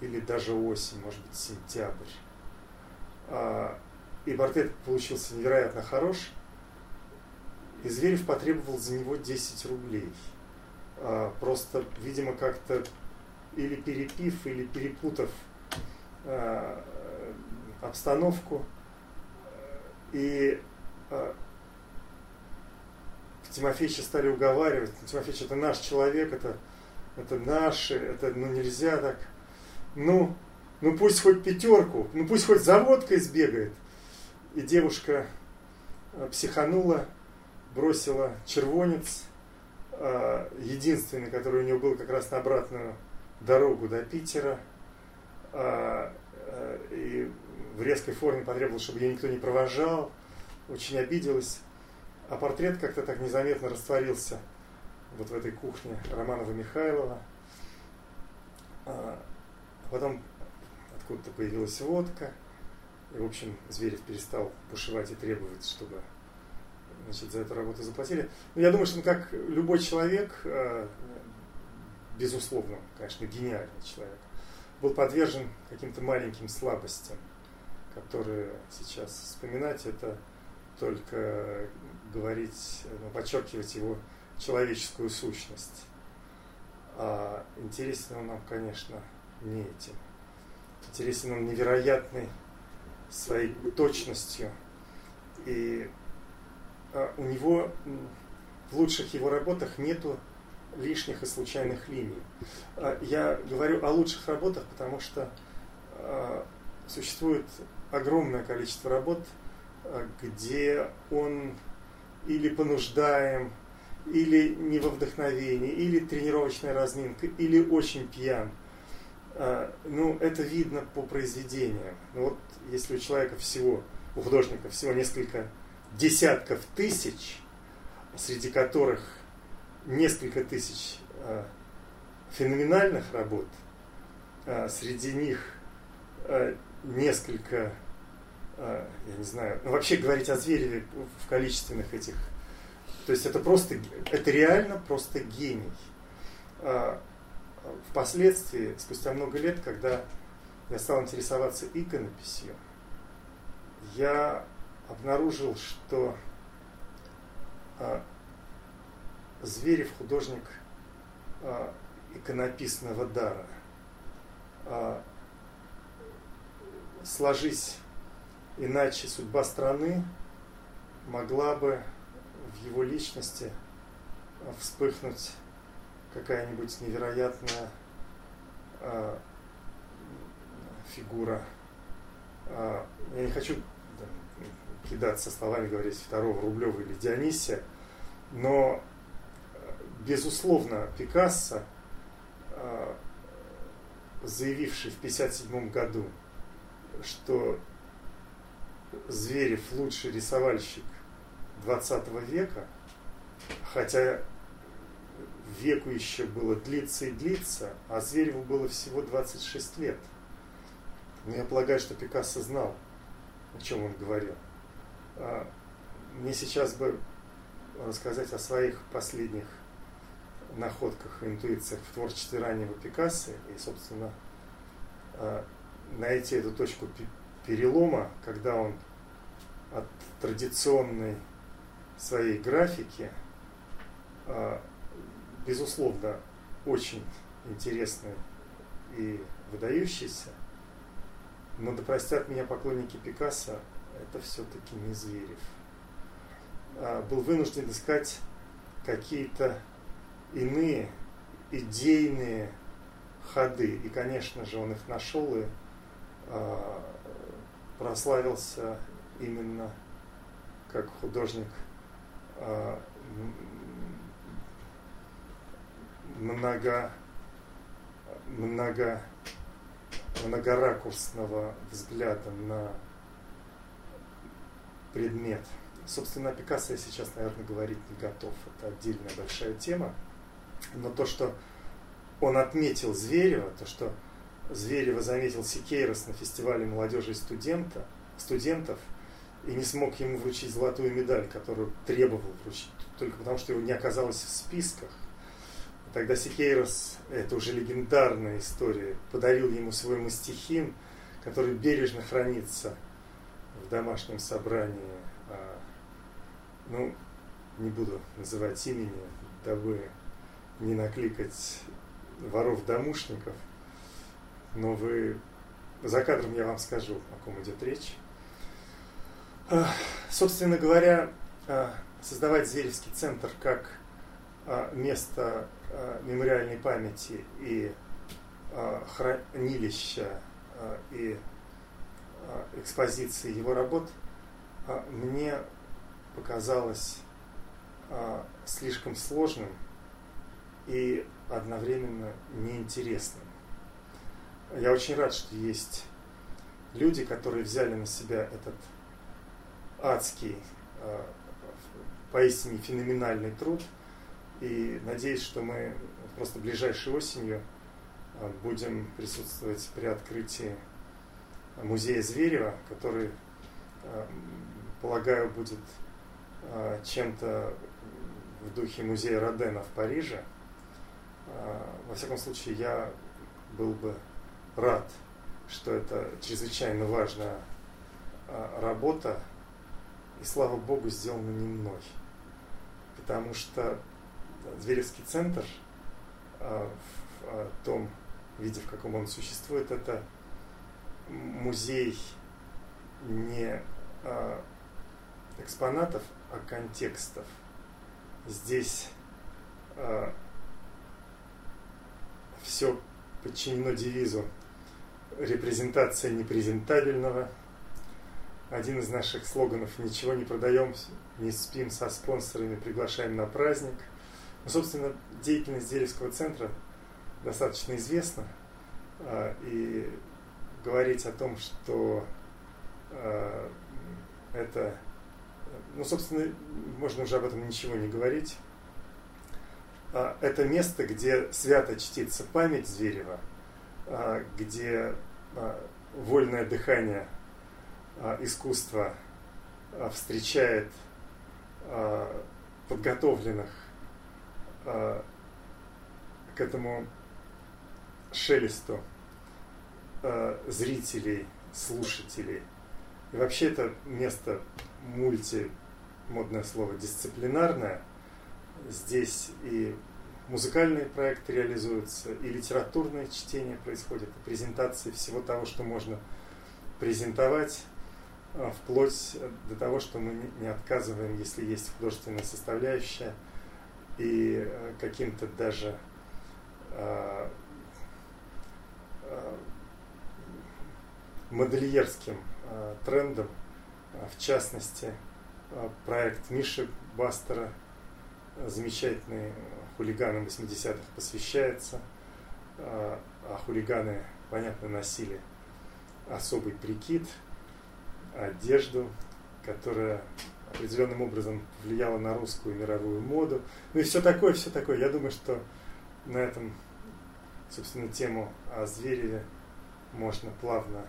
Или даже осень, может быть, сентябрь. И портрет получился невероятно хорош. И Зверев потребовал за него 10 рублей. А, просто, видимо, как-то или перепив, или перепутав а, обстановку. И а, Тимофеевича стали уговаривать. Тимофеевич, это наш человек, это, это наши, это ну нельзя так. Ну, ну пусть хоть пятерку, ну пусть хоть за водкой сбегает. И девушка э, психанула, бросила червонец, э, единственный, который у нее был как раз на обратную дорогу до Питера, э, и в резкой форме потребовала, чтобы ее никто не провожал, очень обиделась. А портрет как-то так незаметно растворился вот в этой кухне Романова Михайлова. А потом откуда-то появилась водка – и, в общем, Зверев перестал бушевать и требовать, чтобы значит, за эту работу заплатили. Но ну, я думаю, что он, как любой человек, э, безусловно, конечно, гениальный человек, был подвержен каким-то маленьким слабостям, которые сейчас вспоминать, это только говорить, ну, подчеркивать его человеческую сущность. А интересен он нам, конечно, не этим. Интересен он невероятной своей точностью. И а, у него в лучших его работах нету лишних и случайных линий. А, я говорю о лучших работах, потому что а, существует огромное количество работ, где он или понуждаем, или не во вдохновении, или тренировочная разминка, или очень пьян. Ну, это видно по произведениям. Ну, вот если у человека всего, у художника всего несколько десятков тысяч, среди которых несколько тысяч феноменальных работ, среди них несколько, я не знаю, ну вообще говорить о Звереве в количественных этих, то есть это просто, это реально просто гений. Впоследствии, спустя много лет, когда я стал интересоваться иконописью, я обнаружил, что Зверев художник иконописного дара. А, сложись иначе судьба страны, могла бы в его личности вспыхнуть какая-нибудь невероятная а, фигура. А, я не хочу да, кидаться словами, говорить второго Рублева или Дионисия, но безусловно Пикассо – а, заявивший в 1957 году, что Зверев лучший рисовальщик 20 века, хотя веку еще было длиться и длиться, а Звереву было всего 26 лет. Но я полагаю, что Пикассо знал, о чем он говорил. А, мне сейчас бы рассказать о своих последних находках и интуициях в творчестве раннего Пикассо и, собственно, э, найти эту точку перелома, когда он от традиционной своей графики, э, безусловно, очень интересный и выдающийся, но да простят меня поклонники Пикассо, это все-таки не Зверев. Э, был вынужден искать какие-то иные идейные ходы. И, конечно же, он их нашел и э, прославился именно как художник э, много, много, многоракурсного взгляда на предмет. Собственно, о Пикассо я сейчас, наверное, говорить не готов. Это отдельная большая тема. Но то, что он отметил Зверева, то, что Зверева заметил Сикейрос на фестивале молодежи и студента, студентов, и не смог ему вручить золотую медаль, которую требовал вручить, только потому что его не оказалось в списках. Тогда Сикейрос, это уже легендарная история, подарил ему свой мастихин, который бережно хранится в домашнем собрании. А, ну, не буду называть имени, дабы не накликать воров-домушников, но вы за кадром я вам скажу, о ком идет речь. А, собственно говоря, а, создавать Зверевский центр как место мемориальной памяти и хранилища и экспозиции его работ мне показалось слишком сложным и одновременно неинтересным. Я очень рад, что есть люди, которые взяли на себя этот адский, э, поистине феноменальный труд. И надеюсь, что мы просто ближайшей осенью э, будем присутствовать при открытии музея Зверева, который, э, полагаю, будет чем-то в духе музея Родена в Париже – во всяком случае, я был бы рад, что это чрезвычайно важная а, работа, и слава богу, сделана не мной. Потому что Зверевский центр а, в а, том виде, в каком он существует, это музей не экспонатов, а контекстов. Здесь все подчинено девизу репрезентация непрезентабельного, один из наших слоганов «Ничего не продаем, не спим со спонсорами, приглашаем на праздник». Ну, собственно, деятельность Деревского центра достаточно известна. А, и говорить о том, что а, это, ну, собственно, можно уже об этом ничего не говорить. А, это место, где свято чтится память Зверева, где вольное дыхание искусства встречает подготовленных к этому шелесту зрителей, слушателей. И вообще это место мульти, модное слово, дисциплинарное. Здесь и музыкальные проекты реализуются, и литературное чтение происходит, и презентации всего того, что можно презентовать, вплоть до того, что мы не отказываем, если есть художественная составляющая – и э, каким-то даже э, э, модельерским трендом, в частности, проект Миши Бастера, замечательный хулиганам 80-х посвящается, а хулиганы, понятно, носили особый прикид, одежду, которая определенным образом влияла на русскую мировую моду. Ну и все такое, все такое. Я думаю, что на этом, собственно, тему о Звереве можно плавно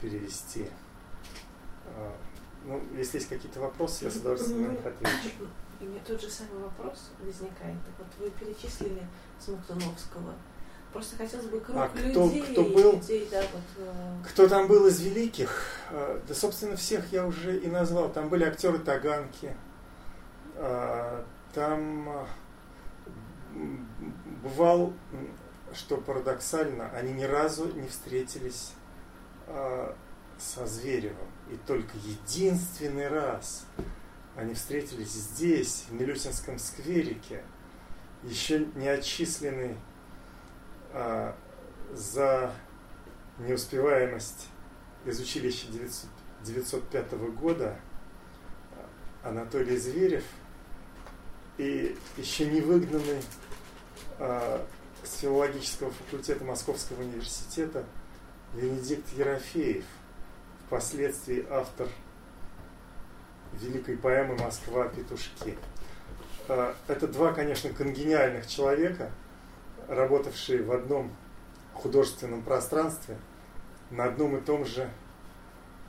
перевести. А, ну, если есть какие-то вопросы, я с удовольствием на них отвечу. И мне тот же самый вопрос возникает. Вот вы перечислили Смоктуновского, Просто хотелось бы круг а кто, людей, кто был, людей, да, вот, э... кто там был из великих? А, да, собственно, всех я уже и назвал. Там были актеры Таганки, а, там бывал, что парадоксально, они ни разу не встретились со Зверевым. И только единственный раз они встретились здесь, в Милютинском скверике, еще не отчисленный а, за неуспеваемость из училища 905 года Анатолий Зверев и еще не выгнанный а, с филологического факультета Московского университета Венедикт Ерофеев, впоследствии автор великой поэмы «Москва. Петушки». А, это два, конечно, конгениальных человека – работавшие в одном художественном пространстве на одном и том же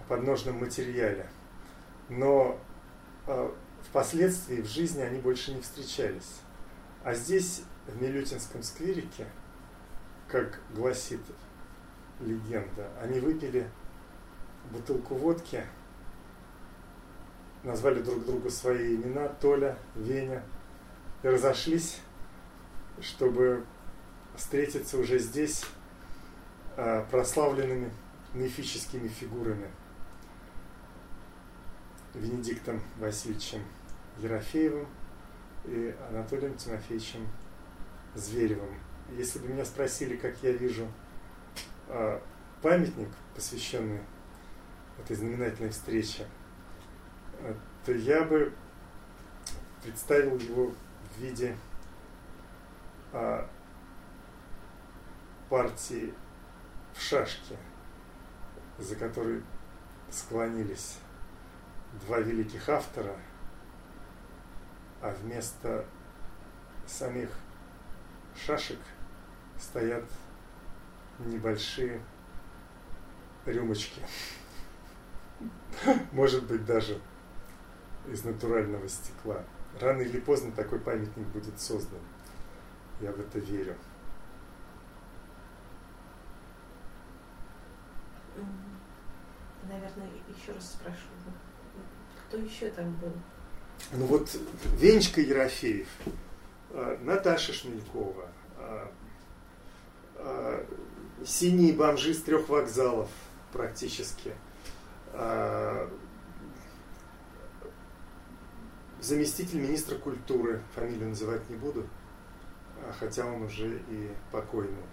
подножном материале. Но э, впоследствии в жизни они больше не встречались. А здесь, в Милютинском скверике, как гласит легенда, они выпили бутылку водки, назвали друг другу свои имена, Толя, Веня, и разошлись, чтобы встретиться уже здесь а, прославленными мифическими фигурами Венедиктом Васильевичем Ерофеевым и Анатолием Тимофеевичем Зверевым. Если бы меня спросили, как я вижу а, памятник, посвященный этой знаменательной встрече, а, то я бы представил его в виде партии в шашке, за которой склонились два великих автора, а вместо самих шашек стоят небольшие рюмочки. Может быть, даже из натурального стекла. Рано или поздно такой памятник будет создан. Я в это верю. Наверное, еще раз спрошу, кто еще там был? Ну вот Венечка Ерофеев, а, Наташа Шмелькова, а, а, синие бомжи с трех вокзалов практически, заместитель министра культуры, фамилию называть не буду, хотя он уже и покойный.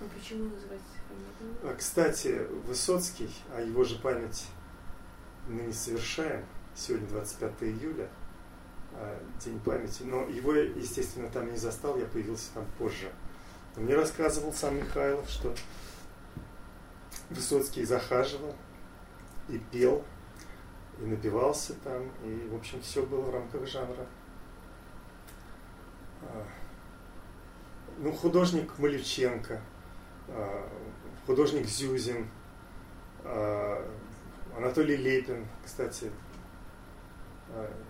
Ну почему называть а, Кстати, Высоцкий, а его же память мы не совершаем, сегодня 25 июля, а, День памяти, но его, естественно, там не застал, я появился там позже. Но мне рассказывал сам Михайлов, что Высоцкий захаживал и пел, и напивался там, и, в общем, все было в рамках жанра. А, ну, художник Малюченко, а, художник Зюзин, а, Анатолий Лепин, кстати,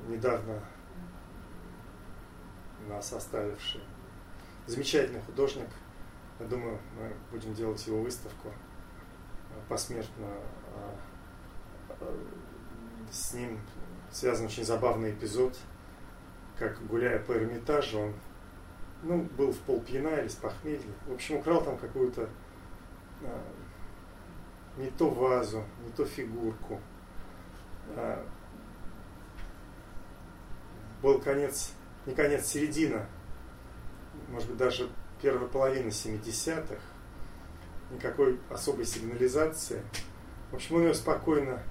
недавно нас оставивший. Замечательный художник. Я думаю, мы будем делать его выставку посмертно. С ним связан очень забавный эпизод, как гуляя по Эрмитажу, он ну, был в полпьяна или с похмелья. В общем, украл там какую-то а, не то вазу, не то фигурку. А, был конец, не конец, середина, может быть, даже первая половина 70-х. Никакой особой сигнализации. В общем, он ее спокойно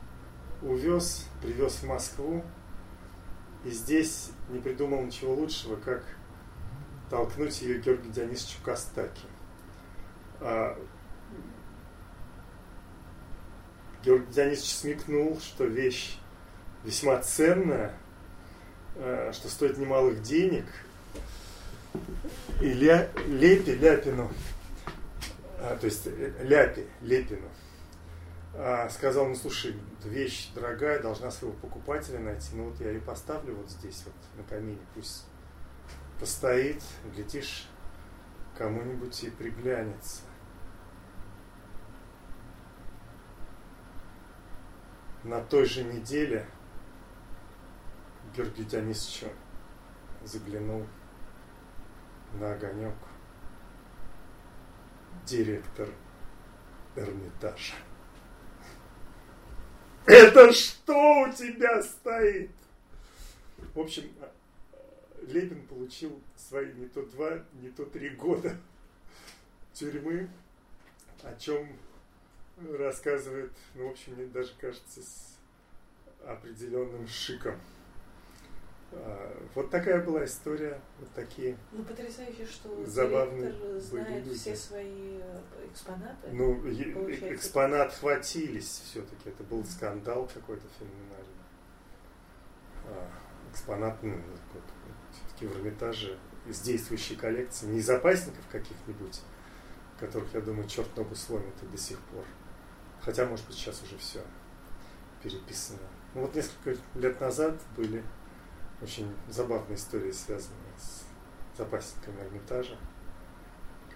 увез, привез в Москву. И здесь не придумал ничего лучшего, как толкнуть ее Георгию Дионисовичу Костаки. А, Георгий Дионисович смекнул, что вещь весьма ценная, а, что стоит немалых денег. И ля, Лепи, Ляпину, а, то есть э, Ляпи, Лепину, сказал, ну слушай, вещь дорогая, должна своего покупателя найти. Ну вот я ее поставлю вот здесь вот на камине, пусть постоит, глядишь, кому-нибудь и приглянется. На той же неделе Георгий Дионисович заглянул на огонек директор Эрмитажа. Это что у тебя стоит? В общем, Левин получил свои не то два, не то три года тюрьмы, о чем рассказывает, ну, в общем, мне даже кажется, с определенным шиком. А, вот такая была история, вот такие ну, потрясающе, что забавные знает люди. все свои э, экспонаты. Ну, экспонат хватились все-таки, это был скандал какой-то феноменальный. А, экспонат, ну, все-таки в Эрмитаже из действующей коллекции, не из запасников каких-нибудь, которых, я думаю, черт ногу сломит и до сих пор. Хотя, может быть, сейчас уже все переписано. Ну, вот несколько лет назад были очень забавные истории, связанные с запасниками Эрмитажа,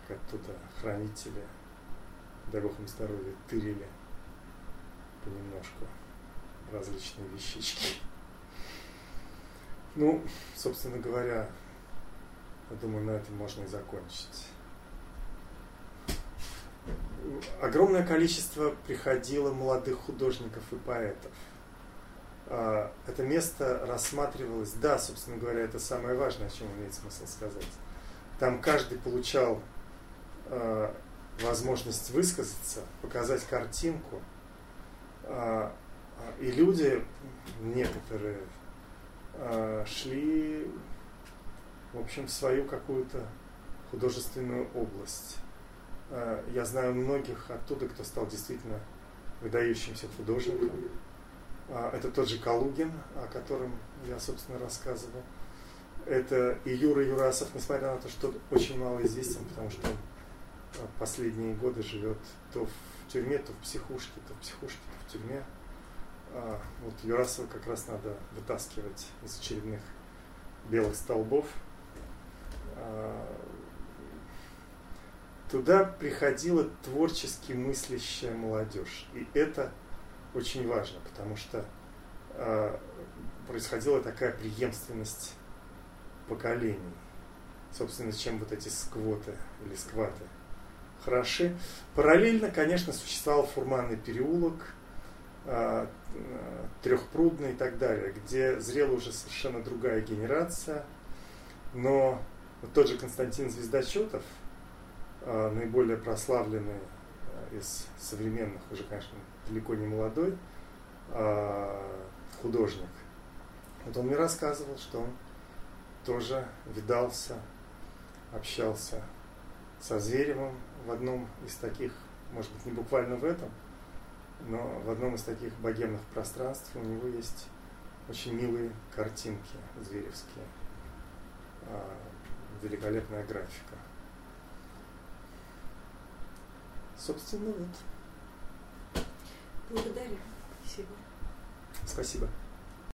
как оттуда хранители, дай бог им здоровья, тырили понемножку различные вещички. Ну, собственно говоря, я думаю, на этом можно и закончить. Огромное количество приходило молодых художников и поэтов. А, это место рассматривалось, да, собственно говоря, это самое важное, о чем имеет смысл сказать. Там каждый получал а, возможность высказаться, показать картинку. А, и люди, некоторые, шли, в общем, в свою какую-то художественную область. А, я знаю многих оттуда, кто стал действительно выдающимся художником. А, это тот же Калугин, о котором я, собственно, рассказывал. Это и Юра Юрасов, несмотря на то, что очень мало известен, потому что он последние годы живет то в тюрьме, то в психушке, то в психушке, то в тюрьме. А, вот Юрасова как раз надо вытаскивать из очередных белых столбов. Туда приходила творчески мыслящая молодежь. И это очень важно, потому что а, происходила такая преемственность поколений. Собственно, чем вот эти сквоты или скваты хороши. Параллельно, конечно, существовал фурманный переулок – а, трехпрудный и так далее, где зрела уже совершенно другая генерация, но вот тот же Константин Звездочетов, наиболее прославленный а, из современных, уже, конечно, далеко не молодой, а, художник. Вот он мне рассказывал, что он тоже видался, общался со Зверевым в одном из таких, может быть, не буквально в этом, но в одном из таких богемных пространств у него есть очень милые картинки зверевские, великолепная графика. Собственно, вот. Благодарю. Спасибо. Спасибо.